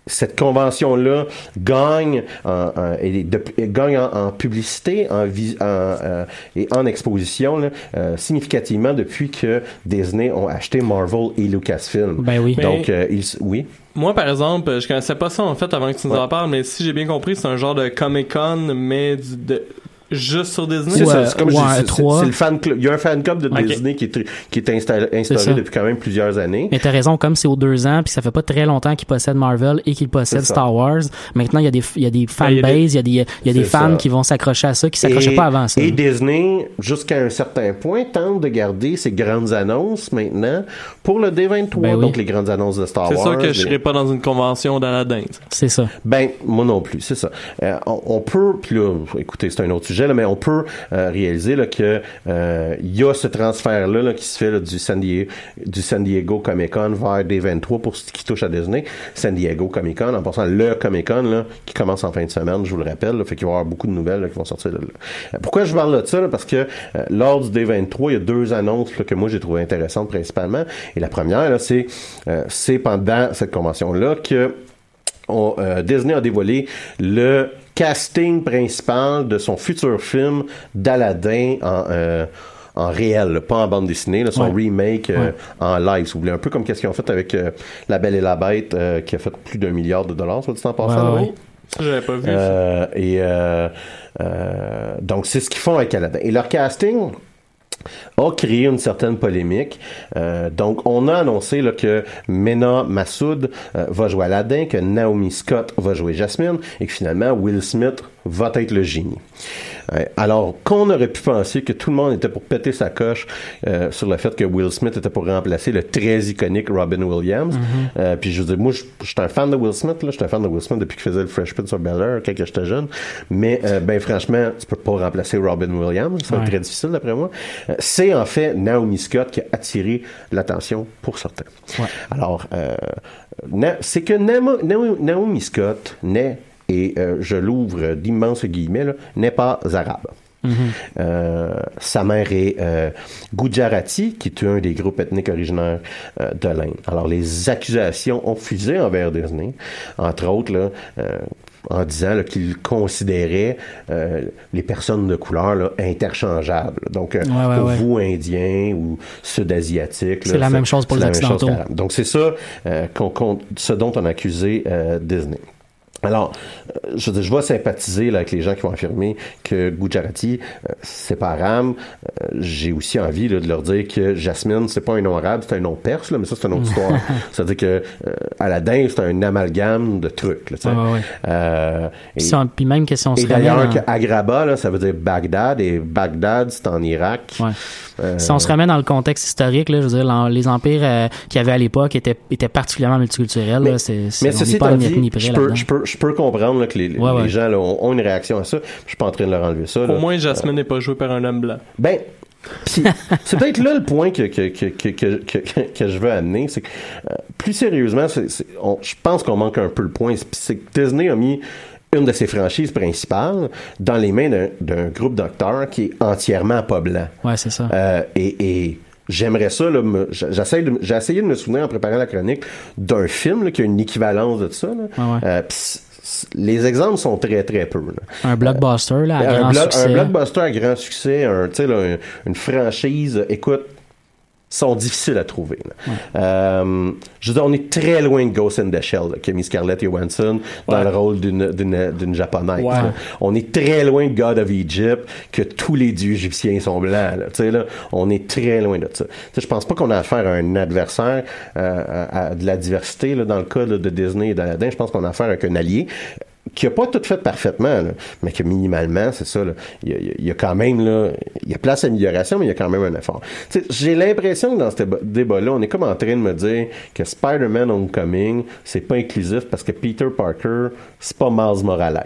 cette convention-là gagne, en, en- et de- gagne en, en publicité en, euh, et en exposition là, euh, significativement depuis que Disney ont acheté Marvel et Lucasfilm. Ben oui. Donc, euh, ils, oui. Moi, par exemple, je connaissais pas ça en fait avant que tu nous en parles, mais si j'ai bien compris, c'est un genre de Comic Con, mais du- de, juste sur Disney? C'est ça, c'est comme c'est- trois. c'est le fan club. Il y a un fan club de. Disney qui est, qui est installé, instauré depuis quand même plusieurs années. Mais t'as raison, comme c'est aux deux ans, puis ça fait pas très longtemps qu'ils possèdent Marvel et qu'ils possèdent C'est. Star Wars. Maintenant, il y a des, il y a des il y a fanbases, il y a des, il y a des C'est fans ça. qui vont s'accrocher à ça, qui s'accrochaient pas avant ça. Et Disney, jusqu'à un certain point, tente de garder ses grandes annonces maintenant pour le D23. Ben oui. Donc, les grandes annonces de Star C'est Wars. sûr que je serais pas dans une convention d'Aladin. ça. C'est ça. Ben, moi non plus, c'est ça. Euh, on, on peut, puis là, écoutez, c'est un autre sujet, mais on peut euh, réaliser que euh, y a ce transfert-là là, qui se fait du, San Diego, Comic Con vers D23 pour ce qui touche à Disney. San Diego Comic Con, en passant le Comic Con qui commence en fin de semaine, je vous le rappelle, là, fait qu'il va y avoir beaucoup de nouvelles qui vont sortir là. Euh, Pourquoi je parle de ça? Parce que lors du D23, il y a deux annonces que moi j'ai trouvé intéressantes principalement. Et la première, c'est pendant cette convention-là que Disney a dévoilé le casting principal de son futur film d'Aladdin en, euh, en réel, là, pas en bande dessinée, là, son Ouais. remake euh, Ouais. en live, si vous voulez. Un peu comme qu'est-ce qu'ils ont fait avec euh, La Belle et la Bête, euh, qui a fait plus d'un milliard de dollars, soit dit en passant. Ouais, ouais. Ça, j'avais pas vu. ça. Et euh, euh, donc, c'est ce qu'ils font avec Aladdin. Et leur casting a créé une certaine polémique. Euh, donc, on a annoncé là, que Mena Massoud euh, va jouer Aladdin, que Naomi Scott va jouer Jasmine, et que finalement, Will Smith va être le génie. Euh, alors, qu'on aurait pu penser que tout le monde était pour péter sa coche sur le fait que Will Smith était pour remplacer le très iconique Robin Williams. Euh, puis je veux dire, moi, je suis un fan de Will Smith. Je suis un fan de Will Smith depuis qu'il faisait le Fresh Prince of Bel-Air quand j'étais jeune. Mais ben franchement, tu peux pas remplacer Robin Williams. Ouais. très difficile d'après moi. Euh, c'est en fait Naomi Scott qui a attiré l'attention pour certains. Ouais. Alors, euh, c'est que Naomi Scott n'est, et euh, je l'ouvre d'immenses guillemets, n'est pas arabe. Euh, sa mère est euh, Gujarati, qui est un des groupes ethniques originaires euh, de l'Inde. Alors, les accusations ont fusé envers Disney, entre autres, là, en disant qu'il considérait euh, les personnes de couleur là, interchangeables. Donc, euh, Ouais, ouais, pour ouais. vous, Indiens ou Sud-Asiatiques, C'est la même chose pour les Occidentaux. Donc, c'est ça euh, qu'on- ce dont on a accusé euh, Disney. Alors, euh, je, veux dire, je vais sympathiser là, avec les gens qui vont affirmer que Gujarati, euh, c'est pas arabe. Euh, J'ai aussi envie là, de leur dire que Jasmine, c'est pas un nom arabe, c'est un nom perse, là, mais ça, c'est une autre histoire. C'est-à-dire que euh, Aladdin, c'est un amalgame de trucs. Là, tu sais. Ouais. Euh, et- Puis, même que si on se et d'ailleurs, en- Agraba, là, ça veut dire Bagdad, et Bagdad, c'est en Irak. Ouais. Euh, Si on se remet dans le contexte historique, là, je veux dire, les empires euh, qu'il y avait à l'époque étaient, étaient particulièrement multiculturels. là. C'est, c'est- Mais ceci n'est pas dit, ni près je peux, je, peux, je peux comprendre là, que les, Ouais, les ouais. gens là, ont, ont une réaction à ça. Je suis pas en train de leur enlever ça. là. Au moins, Jasmine n'est pas jouée par un homme blanc. Ben, pis c'est peut-être là le point que, que, que, que, que, que- que je veux amener. C'est que, euh, plus sérieusement, c'est- c'est- on- je pense qu'on manque un peu le point. C'est- C'est que Disney a mis une de ses franchises principales dans les mains d'un- groupe d'acteurs qui est entièrement pas blanc. Ouais, c'est ça. Euh, et, et j'aimerais ça, là, me- j'essaie de- j'ai essayé de me souvenir en préparant la chronique d'un film là, qui a une équivalence de ça. là. Euh, pis les exemples sont très très peu. là. un blockbuster, là, à un, grand succès. un blockbuster à grand succès, un, là, une franchise, euh, écoute, sont difficiles à trouver. là. Euh, je veux dire, on est très loin de Ghost in the Shell, là, qui a mis Scarlett Johansson dans Ouais. le rôle d'une, d'une, d'une japonaise. Ouais. On est très loin de God of Egypt, que tous les dieux égyptiens sont blancs. Là. Tu sais, là, on est très loin de ça. Tu sais, je pense pas qu'on a affaire à un adversaire euh, à, à de la diversité là, dans le cas là, de Disney et d'Aladin. Je pense qu'on a affaire avec un allié qui a pas tout fait parfaitement, là, mais que minimalement, c'est ça, il y a, quand même, là, il y a place à amélioration, mais il y a quand même un effort. J'ai l'impression que dans ce débat- débat-là, on est comme en train de me dire que Spider-Man Homecoming, c'est pas inclusif parce que Peter Parker, c'est pas Miles Morales.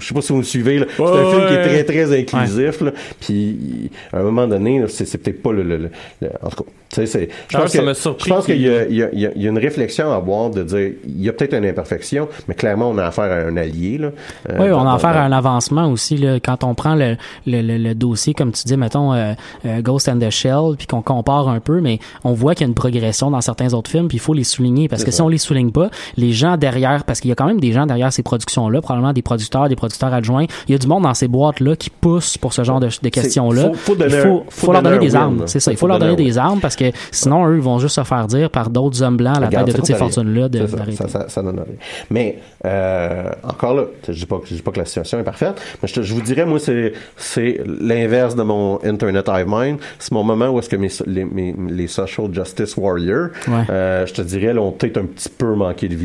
Je sais pas si vous me suivez, là. c'est un Ouais, film qui est très, très inclusif, là. Puis, à un moment donné, là, c'est c'est peut-être pas le, le- le- le- en tout cas, c'est, je Ah, pense ça que, m'a surpris je pense qu'il y a, il y, a, il y a- il y a une réflexion à avoir de dire, il y a peut-être une imperfection, mais clairement, on a affaire à un allié, là. Euh, Oui, on a affaire à un avancement aussi là, quand on prend le, le, le, le dossier, comme tu dis, mettons euh, euh, Ghost and the Shell, puis qu'on compare un peu, mais on voit qu'il y a une progression dans certains autres films, puis il faut les souligner parce C'est que ça. si on les souligne pas, les gens derrière, parce qu'il y a quand même des gens derrière ces productions-là, probablement des producteurs, des producteurs adjoints, il y a du monde dans ces boîtes-là qui poussent pour ce genre de, de questions-là. faut- faut donner il faut, faut faut leur donner des armes, c'est ça. Il Faut leur donner des armes parce que sinon eux ils vont juste se faire dire par d'autres hommes blancs à la Regarde, tête de toutes ces fortunes-là de- ça, ça, ça, donne rien. Mais euh, encore là, je dis pas que je dis pas que la situation est parfaite, mais je, vous dirais moi c'est l'inverse de mon Internet Hive Mind. C'est mon moment où est-ce que mes, les, mes- les social justice warriors, Ouais. euh, je te dirais, là, ont peut-être un petit peu manqué de là,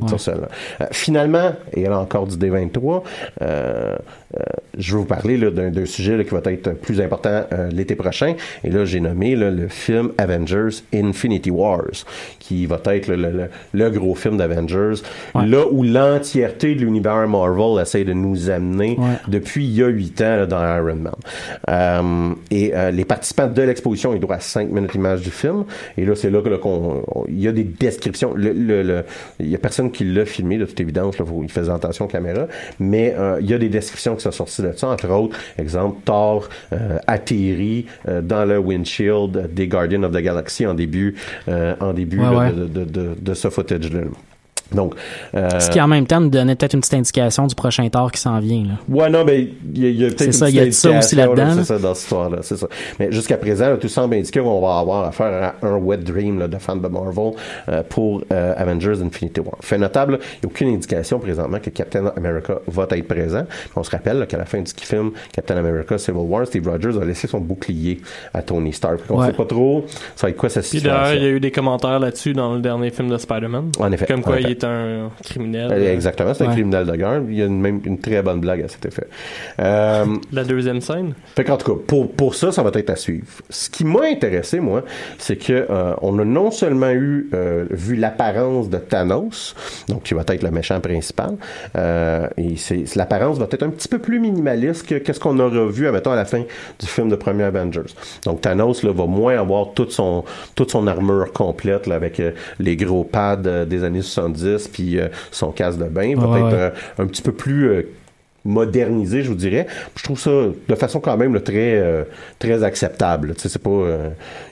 Ouais. sur celle-là. Euh, finalement, et là encore du D23, euh, euh, je vais vous parler d'un, sujet là, qui va être plus important euh, l'été prochain. Et là, j'ai nommé là, le film Avengers Infinity Wars, qui va être là, le, le- le gros film d'Avengers, là où l'entièreté de l'univers Marvel essaie de nous amener Ouais. depuis il y a huit ans dans Iron Man. Euh, et euh, les participants de l'exposition, ils droit à 5 minutes d'image du film. Et là, c'est là que il y a des descriptions. Le, le- le- il y a personne qui l'a filmé, de toute évidence. Il faisait attention aux caméras. Mais euh, il y a des descriptions qui sont sorties de ça. Entre autres, exemple, Thor euh, atterrit euh, dans le windshield des Guardians of the Galaxy en début, euh, en début Ouais, là, ouais. De, de, de, de ce footage-là. Donc, euh, Ce qui en même temps nous donnait peut-être une petite indication du prochain tort qui s'en vient. Là. Ouais, non, mais il y a, il y a peut-être C'est une ça, petite il y a de ça aussi indication, là-dedans, là. C'est ça, dans cette histoire-là, c'est ça. Mais jusqu'à présent, là, tout semble indiquer qu'on va avoir affaire à un wet dream là, de fans de Marvel euh, pour euh, Avengers Infinity War. Fait notable, il n'y a aucune indication présentement que Captain America va être présent. On se rappelle là, qu'à la fin du film Captain America Civil War, Steve Rogers a laissé son bouclier à Tony Stark. On ne Ouais. sait pas trop ça va être quoi sa Puis d'ailleurs, situation. il y a eu des commentaires là-dessus dans le dernier film de Spider-Man. En effet, Comme en quoi effet. il est un criminel. Euh, Exactement, c'est un criminel de guerre. Il y a une, même une très bonne blague à cet effet. Euh, La deuxième scène? Fait qu'en tout cas, pour, pour ça, ça va être à suivre. Ce qui m'a intéressé, moi, c'est que euh, on a non seulement eu euh, vu l'apparence de Thanos, donc qui va être le méchant principal, euh, et c'est l'apparence va être un petit peu plus minimaliste que qu'est-ce qu'on aura vu, admettons, à la fin du film de premier Avengers. Donc Thanos là, va moins avoir toute son toute son armure complète là, avec euh, les gros pads euh, des années 70 puis euh, son casque de bain, va Ouais, être ouais. euh, un petit peu plus euh, modernisé, je vous dirais. Je trouve ça de façon quand même euh, très acceptable. C'est pas euh,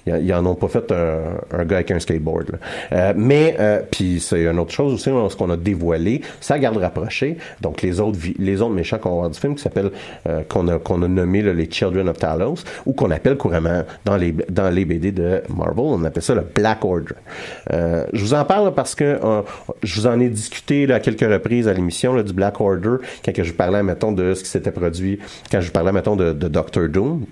ils ils en ont pas fait un, gars avec un skateboard. Euh, mais euh, puis c'est une autre chose aussi, là, ce qu'on a dévoilé, ça garde rapproché. Donc les autres les autres méchants qu'on va voir du film qui s'appellent euh, qu'on a qu'on a nommé les Children of Talos ou qu'on appelle couramment dans les dans les BD de Marvel, on appelle ça le Black Order. Euh, je vous en parle parce que euh, je vous en ai discuté à quelques reprises à l'émission du Black Order quand je parlais mettons de ce qui s'était produit quand je vous parlais mettons de, de Doctor Doom.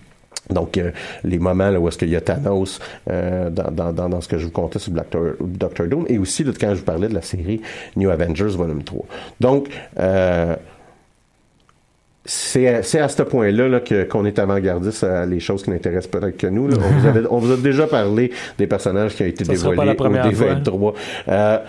Donc, euh, les moments là, où est-ce qu'il y a Thanos euh, dans, dans, dans, ce que je vous contais sur Doctor, Doctor Doom, et aussi là, quand je vous parlais de la série New Avengers Volume 3. Donc, euh, c'est à ce point-là là, qu'on est avant-gardiste à les choses qui n'intéressent peut-être que nous. là. On, vous avait- on vous a déjà parlé des personnages qui ont été Ça sera dévoilés pas la au première fois. D23.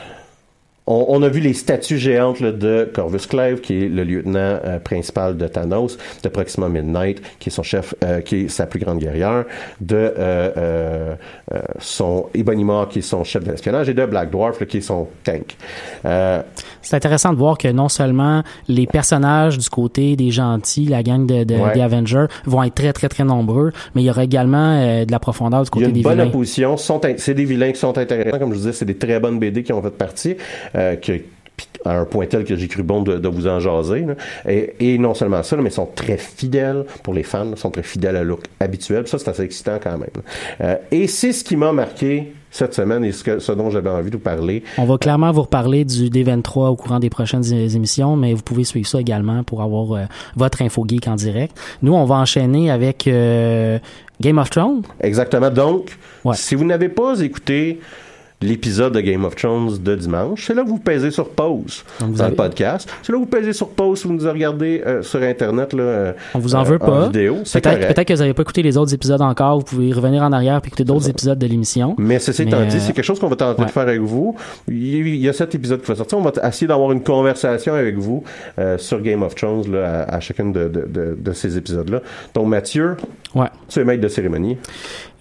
On, on a vu les statues géantes là, de Corvus Clave, qui est le lieutenant euh, principal de Thanos, de Proxima Midnight, qui est son chef, euh, qui est sa plus grande guerrière, de euh, euh, euh, son Ebonimor, qui est son chef de l'espionnage, et de Black Dwarf, là, qui est son tank. Euh, C'est intéressant de voir que non seulement les personnages du côté des gentils, la gang de, de- Ouais. des Avengers, vont être très, très, très nombreux, mais il y aura également euh, de la profondeur du Il y a côté une des bonne vilains. opposition. C'est des vilains qui sont intéressants. Comme je vous disais, c'est des très bonnes BD qui ont fait partie. Euh, que, à un point tel que j'ai cru bon de, de vous en jaser. là. Et, et non seulement ça, là, mais ils sont très fidèles pour les fans. Ils sont très fidèles à leur habituel. Ça, c'est assez excitant quand même. Euh, et c'est ce qui m'a marqué cette semaine et ce, que, ce dont j'avais envie de vous parler. On va clairement vous reparler du D23 au courant des prochaines émissions, mais vous pouvez suivre ça également pour avoir euh, votre info geek en direct. Nous, on va enchaîner avec euh, Game of Thrones. Exactement. Donc, si vous n'avez pas écouté l'épisode de Game of Thrones de dimanche, c'est là que vous pesez sur pause vous dans avez- le podcast. C'est là que vous pesez sur pause si vous nous regardez euh, sur Internet. Là, euh, On vous en euh, veut pas. vidéo. C'est Peut-être que vous n'avez pas écouté les autres épisodes encore. Vous pouvez revenir en arrière et écouter d'autres épisodes de l'émission. Mais ceci étant dit, euh, c'est quelque chose qu'on va tenter ouais. de faire avec vous. Il y a- cet épisode qui va sortir. On va essayer d'avoir une conversation avec vous euh, sur Game of Thrones là, à, à chacun de, de, de, de ces épisodes-là. Donc, Mathieu, Ouais. tu es maître de cérémonie.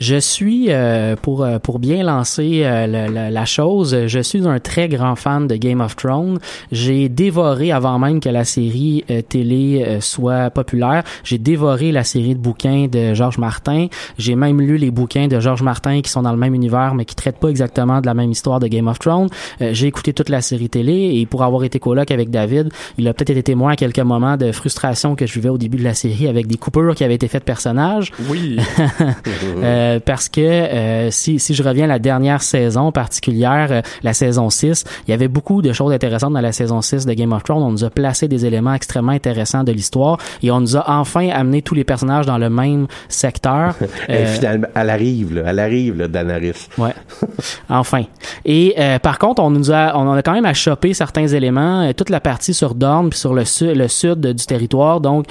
Je suis, euh, pour, euh, pour bien lancer euh, la, la- la chose, je suis un très grand fan de Game of Thrones. J'ai dévoré, avant même que la série euh, télé euh, soit populaire, j'ai dévoré la série de bouquins de Georges Martin. J'ai même lu les bouquins de Georges Martin qui sont dans le même univers, mais qui traitent pas exactement de la même histoire de Game of Thrones. Euh, j'ai écouté toute la série télé et pour avoir été coloc avec David, il a peut-être été témoin à quelques moments de frustration que je vivais au début de la série avec des coupures qui avaient été faites de personnages. Oui. Euh, parce que euh, si, si je reviens à la dernière saison particulière, euh, la saison 6, il y avait beaucoup de choses intéressantes dans la saison 6 de Game of Thrones. On nous a placé des éléments extrêmement intéressants de l'histoire et on nous a enfin amené tous les personnages dans le même secteur. Et finalement, elle arrive, là, elle arrive, là, Daenerys. Ouais. Enfin. Et par contre, on nous a, on a quand même à choper certains éléments, toute la partie sur Dorne puis sur le, su- le sud du territoire. Donc,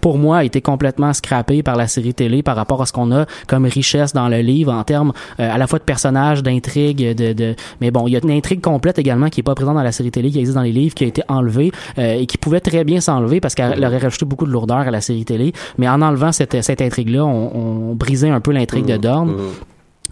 pour moi, a été complètement scrappé par la série télé par rapport à ce qu'on a comme richesse dans le livre en termes euh, à la fois de personnages, d'intrigues, de, de. Mais bon, il y a une intrigue complète également qui est pas présente dans la série télé, qui existe dans les livres, qui a été enlevée euh, et qui pouvait très bien s'enlever parce qu'elle aurait rajouté beaucoup de lourdeur à la série télé. Mais en enlevant cette, cette intrigue-là, on, on brisait un peu l'intrigue de Dorne.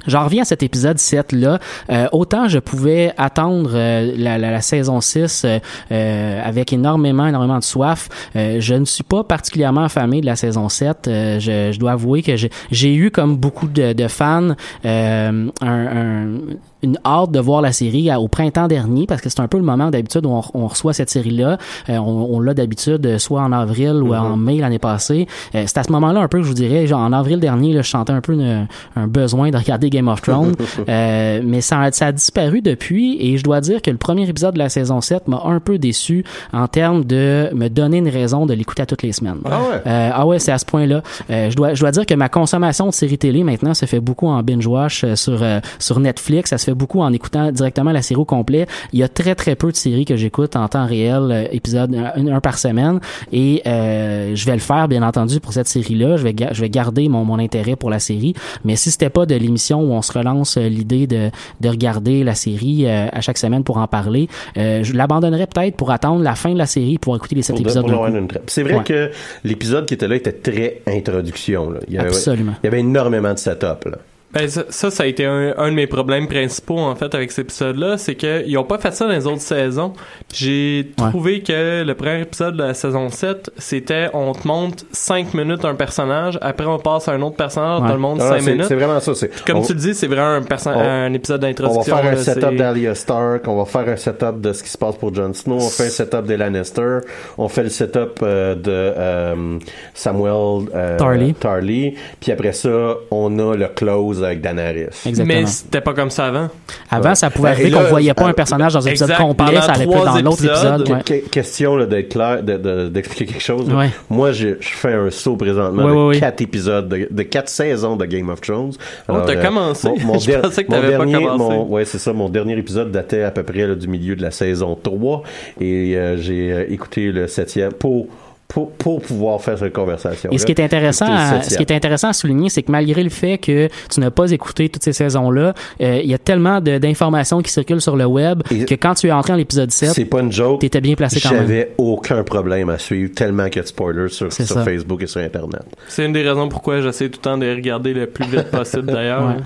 J'en reviens à cet épisode 7 là. Euh, autant je pouvais attendre euh, la, la, la saison 6 euh, euh, avec énormément énormément de soif. Euh, je ne suis pas particulièrement affamé de la saison 7. Euh, je, je dois avouer que j'ai- eu comme beaucoup de, de fans un, un- une hâte de voir la série au printemps dernier parce que c'est un peu le moment d'habitude où on, on reçoit cette série-là. Euh, on on l'a d'habitude euh, soit en avril ou en mai l'année passée. Euh, c'est à ce moment-là un peu que je vous dirais, genre en avril dernier, là, je sentais un peu une- un besoin de regarder Game of Thrones. Euh, mais ça, a- ça a disparu depuis et je dois dire que le premier épisode de la saison 7 m'a un peu déçu en termes de me donner une raison de l'écouter à toutes les semaines. Ah ouais? Ah ouais, c'est à ce point-là. Je dois, je dois dire que ma consommation de séries télé maintenant se fait beaucoup en binge watch euh, sur sur Netflix. Ça se fait beaucoup en écoutant directement la série au complet. Il y a très très peu de séries que j'écoute en temps réel, euh, épisode un, un par semaine, et euh, je vais le faire bien entendu pour cette série-là. Je vais je vais garder mon mon intérêt pour la série. Mais si c'était pas de l'émission où on se relance euh, l'idée de de regarder la série euh, à chaque semaine pour en parler, euh, je l'abandonnerais peut-être pour attendre la fin de la série pour écouter les sept épisodes. C'est vrai Ouais. que l'épisode qui était là était très introduction. Là. Il y avait, Absolument. Il y avait énormément de setup. Là. Ben, ça, ça, ça a été un, un de mes problèmes principaux, en fait, avec cet épisode-là. C'est qu'ils ont pas fait ça dans les autres saisons. J'ai trouvé que le premier épisode de la saison 7, c'était on te montre 5 minutes un personnage, après on passe à un autre personnage, on te le montre Ah, 5 c'est- minutes. C'est vraiment ça. comme on- tu le dis, c'est vraiment un, perso- on- un épisode On va d'introduction. faire un là, setup d'Alia Stark, on va faire un setup de ce qui se passe pour Jon Snow, on fait un setup des Lannister, on fait le setup euh, de euh, Samuel euh, Tarly. Tarly, puis après ça, on a le close avec Daenerys. Exactement. Mais c'était pas comme ça avant. Avant, ça pouvait arriver qu'on voyait pas euh, un personnage dans un épisode complet, Pendant ça allait plus dans l'autre épisode. ouais. Question là, d'être clair, de- de- d'expliquer quelque chose. Ouais. Moi, je je fais un saut présentement Ouais, de ouais, ouais. quatre épisodes, de, de quatre saisons de Game of Thrones. Oh, t'as commencé. Je der- pensais que mon t'avais pas dernier- commencé. mon- ouais, c'est ça. Mon dernier épisode datait à peu près là, du milieu de la saison 3 et euh, j'ai euh, écouté le septième pour pour, pour pouvoir faire cette conversation. Et ce qui est intéressant, à, ce qui est intéressant à souligner, c'est que malgré le fait que tu n'as pas écouté toutes ces saisons-là, euh, il y a tellement d'informations qui circulent sur le web que quand tu es entré dans l'épisode 7, C'est pas une joke. t'étais bien placé quand même. J'avais aucun problème à suivre tellement qu'il y a de spoilers sur. Facebook et sur Internet. C'est une des raisons pourquoi j'essaie tout le temps de regarder le plus vite possible d'ailleurs. Ouais.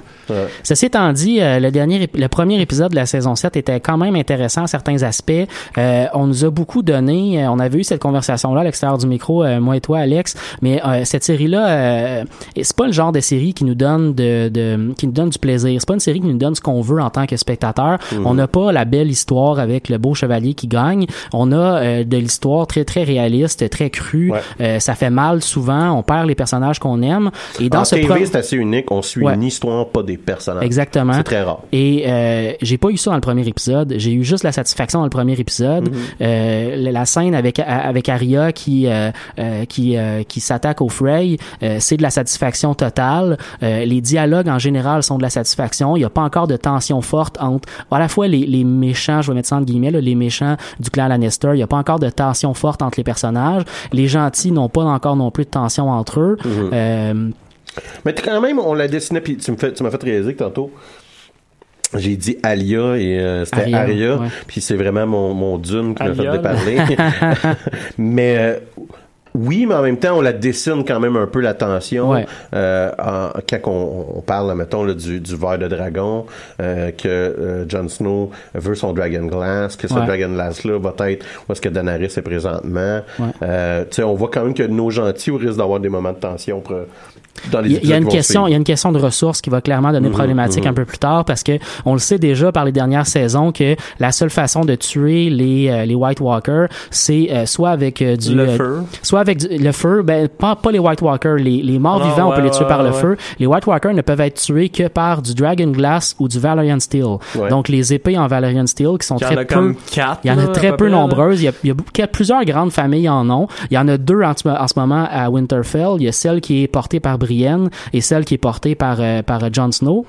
Ceci étant dit, euh, le dernier, le premier épisode de la saison 7 était quand même intéressant à certains aspects. Euh, on nous a beaucoup donné, euh, on avait eu cette conversation-là à l'extérieur du micro, euh, moi et toi, Alex, mais euh, cette série-là, euh, c'est pas le genre de série qui nous donne de, de qui nous donne du plaisir. C'est pas une série qui nous donne ce qu'on veut en tant que spectateur. Mhm. On n'a pas la belle histoire avec le beau chevalier qui gagne. On a euh, de l'histoire très très réaliste, très crue. Euh, ça fait mal souvent. On perd les personnages qu'on aime. Et dans en ce TV, pro- c'est assez unique. On suit Ouais. une histoire, pas des personnages. Exactement. C'est très rare. Et euh, j'ai pas eu ça dans le premier épisode. J'ai eu juste la satisfaction dans le premier épisode. Mhm. Euh, la, la scène avec avec Arya qui euh, euh, qui euh, qui s'attaque au Frey, euh, c'est de la satisfaction totale. Euh, les dialogues en général sont de la satisfaction. Il y a pas encore de tension forte entre à la fois les, les méchants, je vais mettre ça entre guillemets, là, les méchants du clan Lannister. Il y a pas encore de tension forte entre les personnages. Les gentils n'ont pas encore non plus de tension entre eux. Euh, Mais quand même, on l'a dessiné, puis tu me fais, tu m'as fait réaliser que tantôt, j'ai dit Alia et euh, c'était Aria, Aria, ouais. puis c'est vraiment mon, mon dune qui m'a fait Alia. déparler. mais euh, oui, mais en même temps, on la dessine quand même un peu la tension. Ouais. Euh, en- quand on, on parle, mettons, là, du, du verre de dragon, euh, que euh, Jon Snow veut son Dragon Glass, que ce Ouais. Dragon Glass-là va être où est-ce que Daenerys est présentement. Ouais. Euh, tu sais, on voit quand même que nos gentils risquent d'avoir des moments de tension pour- dans les Il y a- il y a épisodes une question, il y a une question de ressources qui va clairement donner Mhm, problématique mhm. un peu plus tard parce que on le sait déjà par les dernières saisons que la seule façon de tuer les euh, les White Walkers, c'est euh, soit avec euh, du Le euh, feu. soit avec le feu, ben pas pas les White Walkers, les les morts Non, vivants, on peut les tuer ouais, par le ouais. feu. Les White Walkers ne peuvent être tués que par du Dragon Glass ou du Valerian Steel. Donc les épées en Valerian Steel qui sont Il y en très a peu comme quatre, il y en a très peu près, nombreuses. Il y a, il y a beaucoup- plusieurs grandes familles en ont. Il y en a deux en, ce- en ce moment à Winterfell. Il y a celle qui est portée par Brienne et celle qui est portée par, euh, par Jon Snow.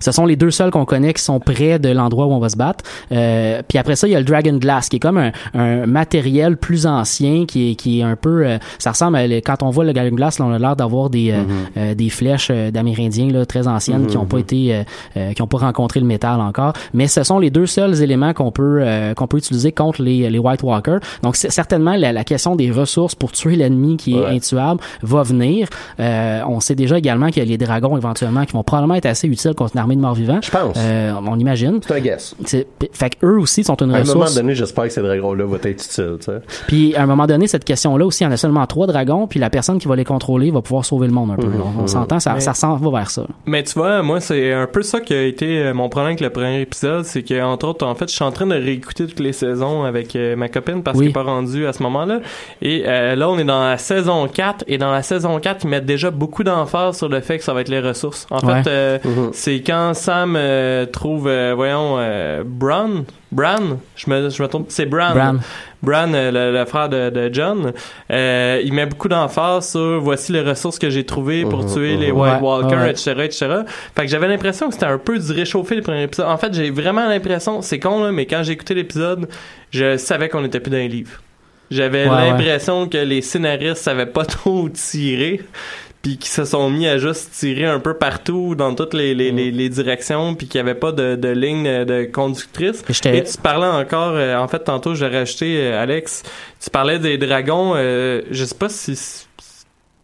Ce sont les deux seuls qu'on connaît qui sont près de l'endroit où on va se battre. Euh, puis après ça, il y a le Dragon Glass, qui est comme un, un matériel plus ancien, qui est, qui est un peu... euh, ça ressemble à... Quand on voit le Dragon Glass, là, on a l'air d'avoir des, euh, euh, des flèches euh, d'Amérindiens très anciennes qui n'ont pas été... euh, qui ont pas rencontré le métal encore. Mais ce sont les deux seuls éléments qu'on peut euh, qu'on peut utiliser contre les, les White Walkers. Donc certainement la, la question des ressources pour tuer l'ennemi qui est intuable va venir. Euh, on sait déjà également qu'il y a les dragons éventuellement qui vont probablement être assez utiles contre armée de morts-vivants. Je pense. on imagine. C'est un guess. C'est- Fait que eux aussi sont une À un moment ressource. donné, j'espère que ces dragons-là vont être utiles, tu sais. Puis à un moment donné, cette question-là aussi, il y en a seulement trois dragons, puis la personne qui va les contrôler va pouvoir sauver le monde un peu. Mhm. là. On, on s'entend, ça, Mais- ça ressemble va vers ça. Mais tu vois, moi, c'est un peu ça qui a été euh, mon problème avec le premier épisode, c'est que entre autres, en fait, je suis en train de réécouter toutes les saisons avec euh, ma copine parce Oui. qu'elle n'est pas rendue à ce moment-là. Et euh, là, on est dans la saison 4, et dans la saison 4, ils mettent déjà beaucoup d'emphase sur le fait que ça va être les ressources. En Ouais. fait, euh, Mhm. c'est quand Sam euh, trouve, euh, voyons, euh, Bran, Bran, je me, je me trompe, c'est Bran. Bran. Bran, euh, le, le frère de, de John, euh, il met beaucoup d'emphase sur voici les ressources que j'ai trouvées pour Mhm, tuer mhm. les White Ouais, Walkers, ouais. etc., etc. Fait que j'avais l'impression que c'était un peu du réchauffé le premier épisode. En fait, j'ai vraiment l'impression, c'est con là, mais quand j'ai écouté l'épisode, je savais qu'on était plus dans les livres. J'avais Ouais, l'impression que les scénaristes savaient pas trop où tirer puis qui se sont mis à juste tirer un peu partout dans toutes les, les, les, les directions puis qu'il n'y avait pas de, de ligne de conductrice. Et tu parlais encore euh, en fait tantôt j'ai rajouté euh, Alex tu parlais des dragons euh, je sais pas si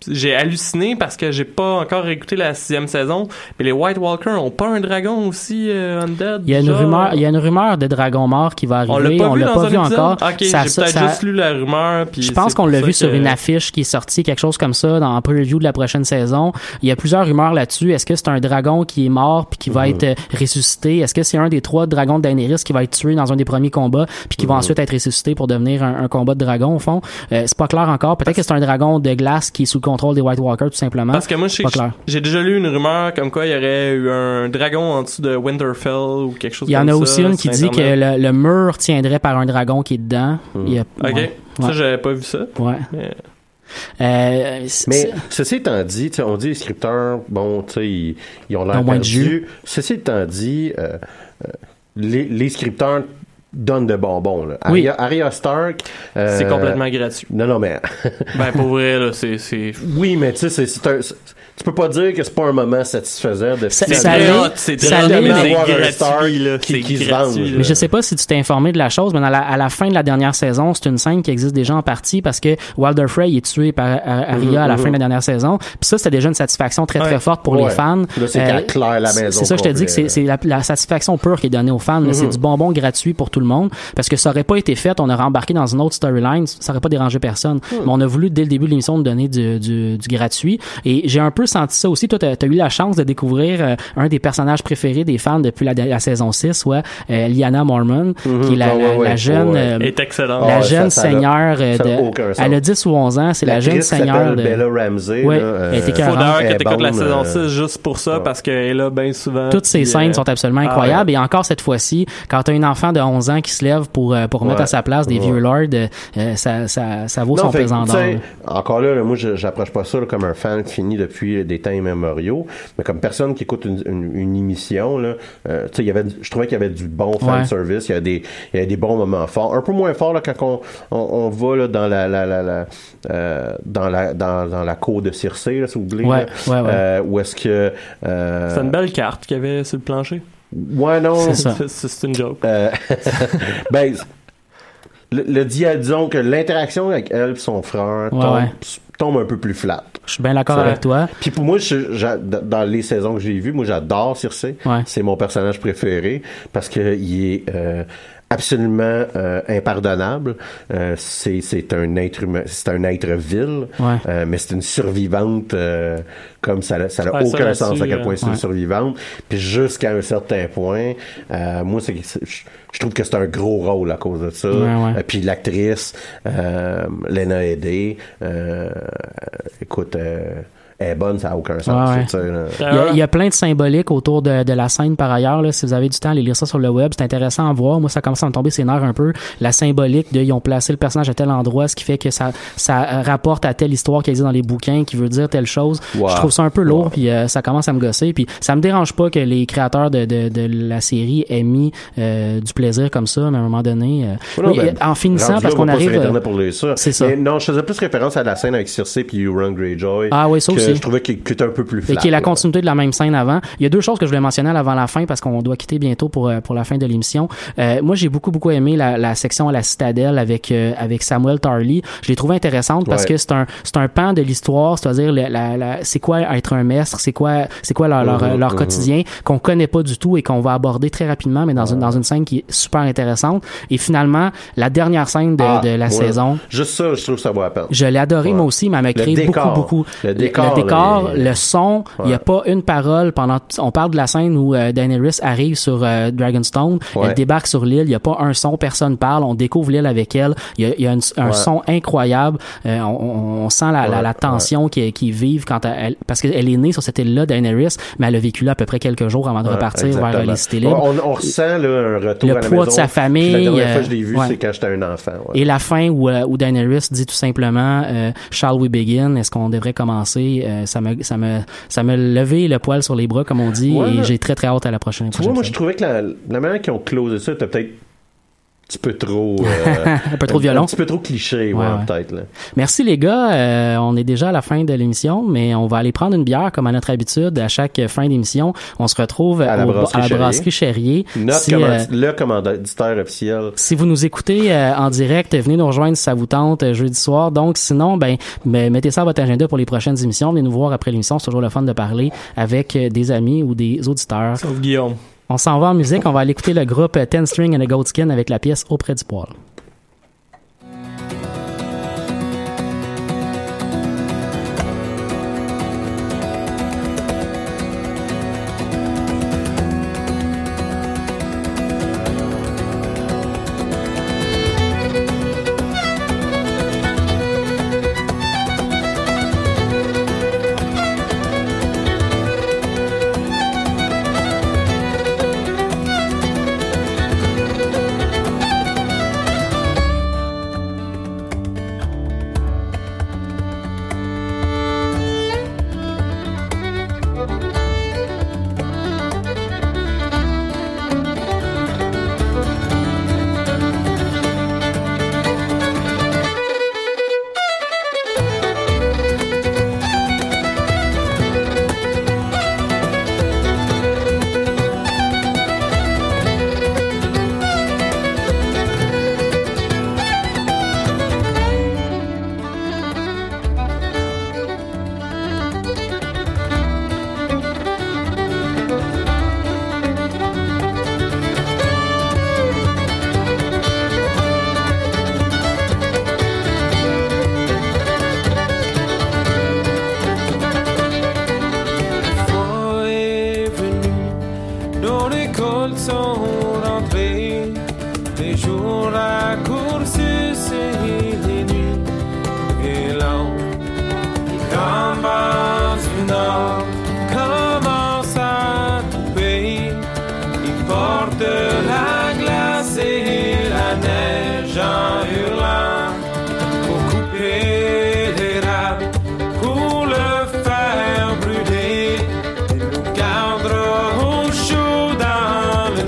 j'ai halluciné parce que j'ai pas encore écouté la sixième saison mais les White Walkers ont pas un dragon aussi euh, undead Il y a une genre? rumeur, il y a une rumeur de dragon mort qui va on arriver. l'a pas vu, pas encore. ok Ça- j'ai ça- peut-être ça- juste lu la rumeur puis Je pense qu'on l'a vu sur une affiche qui est sortie, quelque chose comme ça, dans un preview de la prochaine saison. Il y a plusieurs rumeurs là-dessus. Est-ce que c'est un dragon qui est mort puis qui va Mhm. être euh, ressuscité? Est-ce que c'est un des trois dragons de Daenerys qui va être tué dans un des premiers combats puis qui va Mhm. ensuite être ressuscité pour devenir un, un combat de dragon au fond? Euh, c'est pas clair encore. Peut-être que c'est un dragon de glace qui est sous contrôle des White Walkers tout simplement. Parce que moi, je sais pas que clair. j'ai déjà lu une rumeur comme quoi il y aurait eu un dragon en dessous de Winterfell ou quelque chose Il y en comme a ça aussi une qui dit que le, le mur tiendrait par un dragon qui est dedans. Il y a- Ok, ouais. ça Ouais. j'avais pas vu ça. Ouais. Mais- Euh, Mais ceci étant dit, on dit les scripteurs, bon, tu sais, ils, ils ont l'air perdus. Ceci étant dit, euh, euh, les, les scripteurs donne de bonbons. Là. Oui. Arya, Arya Stark. euh, C'est complètement gratuit. Non, non, mais. Ben, pour vrai, là, c'est. c'est- oui, mais tu sais, c'est- c'est un. Tu peux pas dire que c'est pas un moment satisfaisant de Ça- ça c'est qui- qui se gratuit. Mais je sais pas si tu t'es informé de la chose, mais dans la- à la fin de la dernière saison, c'est une scène qui existe déjà en partie parce que Wilder Frey est tué par euh, Arya à la Mhm, fin de la dernière saison. Puis ça, c'était déjà une satisfaction très très Ouais. forte pour Ouais. les fans. C'est claire la maison C'est ça, je te dis que c'est la, la satisfaction pure qui est donnée aux fans. là. C'est Mhm. du bonbon gratuit pour tout le monde parce que ça aurait pas été fait, on aurait embarqué dans une autre storyline, ça aurait pas dérangé personne. Mhm. Mais on a voulu dès le début de l'émission donner du, du, du gratuit et j'ai un peu senti ça aussi. Toi, t'as as eu la chance de découvrir euh, un des personnages préférés des fans depuis la, la saison 6, soit euh, Lyanna Mormon, qui est la, Ah ouais, la- ouais, la jeune ouais. euh, est excellent. la Ah, jeune ça- ça a- seigneur euh, a de elle a 10 ou 11 ans, c'est la jeune seigneur de Bella Ramsey. Ouais, là, euh, elle était Faut d'ailleurs que t'écoutes la saison euh, 6 juste pour ça, ouais. parce qu'elle est là bien souvent. toutes ces scènes sont absolument ah incroyables et encore cette fois-ci quand tu as un enfant de 11 ans qui se lève pour pour mettre Ouais. à sa place des Ouais. vieux lords ça, ça ça vaut son pesant d'or. Encore là, moi, je- j'approche pas ça comme un fan fini depuis des temps immémoriaux, mais comme personne qui écoute une, une- une émission, là, euh, tu sais, il y avait, je trouvais qu'il y avait du bon fan service, il y avait des, il y avait des bons moments forts, un peu moins forts là, quand on, on, on va là, dans la, la, la, la, euh, dans la, dans, dans la cour de Circé, là, si vous voulez, Ouais, là, ouais, ouais. euh, où est-ce que, euh, C'est une belle carte qu'il y avait sur le plancher. ouais, non, C'est ça. C'est- C'est une joke. euh, ben, le, le dia- disons que l'interaction avec elle et son frère Ouais, tombe, ouais. tombe un peu plus flat. Je suis bien d'accord avec toi Puis pour moi, je- j'a- dans les saisons que j'ai vues, moi j'adore Circe. Ouais. C'est mon personnage préféré parce que il est euh, absolument euh, impardonnable. Euh, c'est c'est un être humain, c'est un être vil, Ouais. euh, mais c'est une survivante euh, comme ça n'a ça n'a Ouais, aucun sens à quel point c'est une survivante. Puis jusqu'à un certain point, euh, moi c'est je, trouve que c'est un gros rôle à cause de ça. Euh, puis l'actrice euh, Lena Headey, euh, écoute. Est bonne, ça n'a aucun sens. Ouais, ouais. tu sais, là. Il y, a, il y a plein de symboliques autour de, de la scène par ailleurs. Là. Si vous avez du temps, allez lire ça sur le web. C'est intéressant à voir. Moi, ça commence à me tomber ses nerfs un peu. La symbolique de ils ont placé le personnage à tel endroit, ce qui fait que ça, ça rapporte à telle histoire qui existe dans les bouquins, qui veut dire telle chose. Je trouve ça un peu lourd, Ouais. puis euh, ça commence à me gosser. Puis ça me dérange pas que les créateurs de, de, de la série aient mis euh, du plaisir comme ça, mais à un moment donné. euh, oui, ben, en finissant, parce qu'on arrive. euh, ça. c'est ça. Mais non, je faisais plus référence à la scène avec Circe puis Euron Greyjoy. Ah oui, ça que aussi. Je trouvais qu'il était un peu plus Et flat. qui est la continuité de la même scène avant. Il y a deux choses que je voulais mentionner avant la fin parce qu'on doit quitter bientôt pour euh, pour la fin de l'émission. Euh, moi, j'ai beaucoup beaucoup aimé la, la section à la citadelle avec euh, avec Samuel Tarly. Je l'ai trouvé intéressante parce Ouais. que c'est un c'est un pan de l'histoire, c'est-à-dire la, la, c'est quoi être un maître, c'est quoi c'est quoi leur leur, Mhm, leur mhm. quotidien qu'on connaît pas du tout et qu'on va aborder très rapidement, mais dans une dans une scène qui est super intéressante. Et finalement, la dernière scène de, Ah, de la ouais. saison. Juste ça, je trouve ça vaut la peine. Je l'ai adoré Ouais. moi aussi, mais elle m'a créé décor. beaucoup, beaucoup. Le décor, le, décor, là, il- le son, il n'y a pas une parole pendant. On parle de la scène où euh, Daenerys arrive sur euh, Dragonstone, Ouais. elle débarque sur l'île, il n'y a pas un son, personne parle, on découvre l'île avec elle, il y a, y a une- un Ouais. son incroyable, Euh, on, on- sent la, la, la tension qui, qui vive quand elle, parce qu'elle est née sur cette île-là, Daenerys, mais elle a vécu là à peu près quelques jours avant de repartir vers euh, les cités libres. On, on ressent là, un retour Le à la poids de sa famille, La dernière fois euh, que je l'ai vu, ouais. c'est quand j'étais un enfant. ouais. Et la fin où, euh, où Daenerys dit tout simplement euh, Shall we begin? Est-ce qu'on devrait commencer Euh, Ça me ça me ça me levé le poil sur les bras comme on dit Ouais, et j'ai très très hâte à la prochaine. Tu vois, moi, je trouvais que la, la manière qu'ils ont closé ça était peut-être petit peu trop... euh, un peu trop violent. Un petit peu trop cliché, ouais, Ouais, ouais. peut-être. Là. Merci les gars, Euh, on est déjà à la fin de l'émission, mais on va aller prendre une bière comme à notre habitude à chaque fin d'émission. On se retrouve À la au- brasserie à la Chérier. brasserie Chérier. Notre Si, command- euh, le commanditaire officiel. Si vous nous écoutez euh, en direct, venez nous rejoindre si ça vous tente euh, jeudi soir. Donc sinon, ben, ben, mettez ça à votre agenda pour les prochaines émissions. Venez nous voir après l'émission. C'est toujours le fun de parler avec des amis ou des auditeurs. Sauf Guillaume. On s'en va en musique. On va aller écouter le groupe Ten String and a Goat Skin avec la pièce Auprès du poil.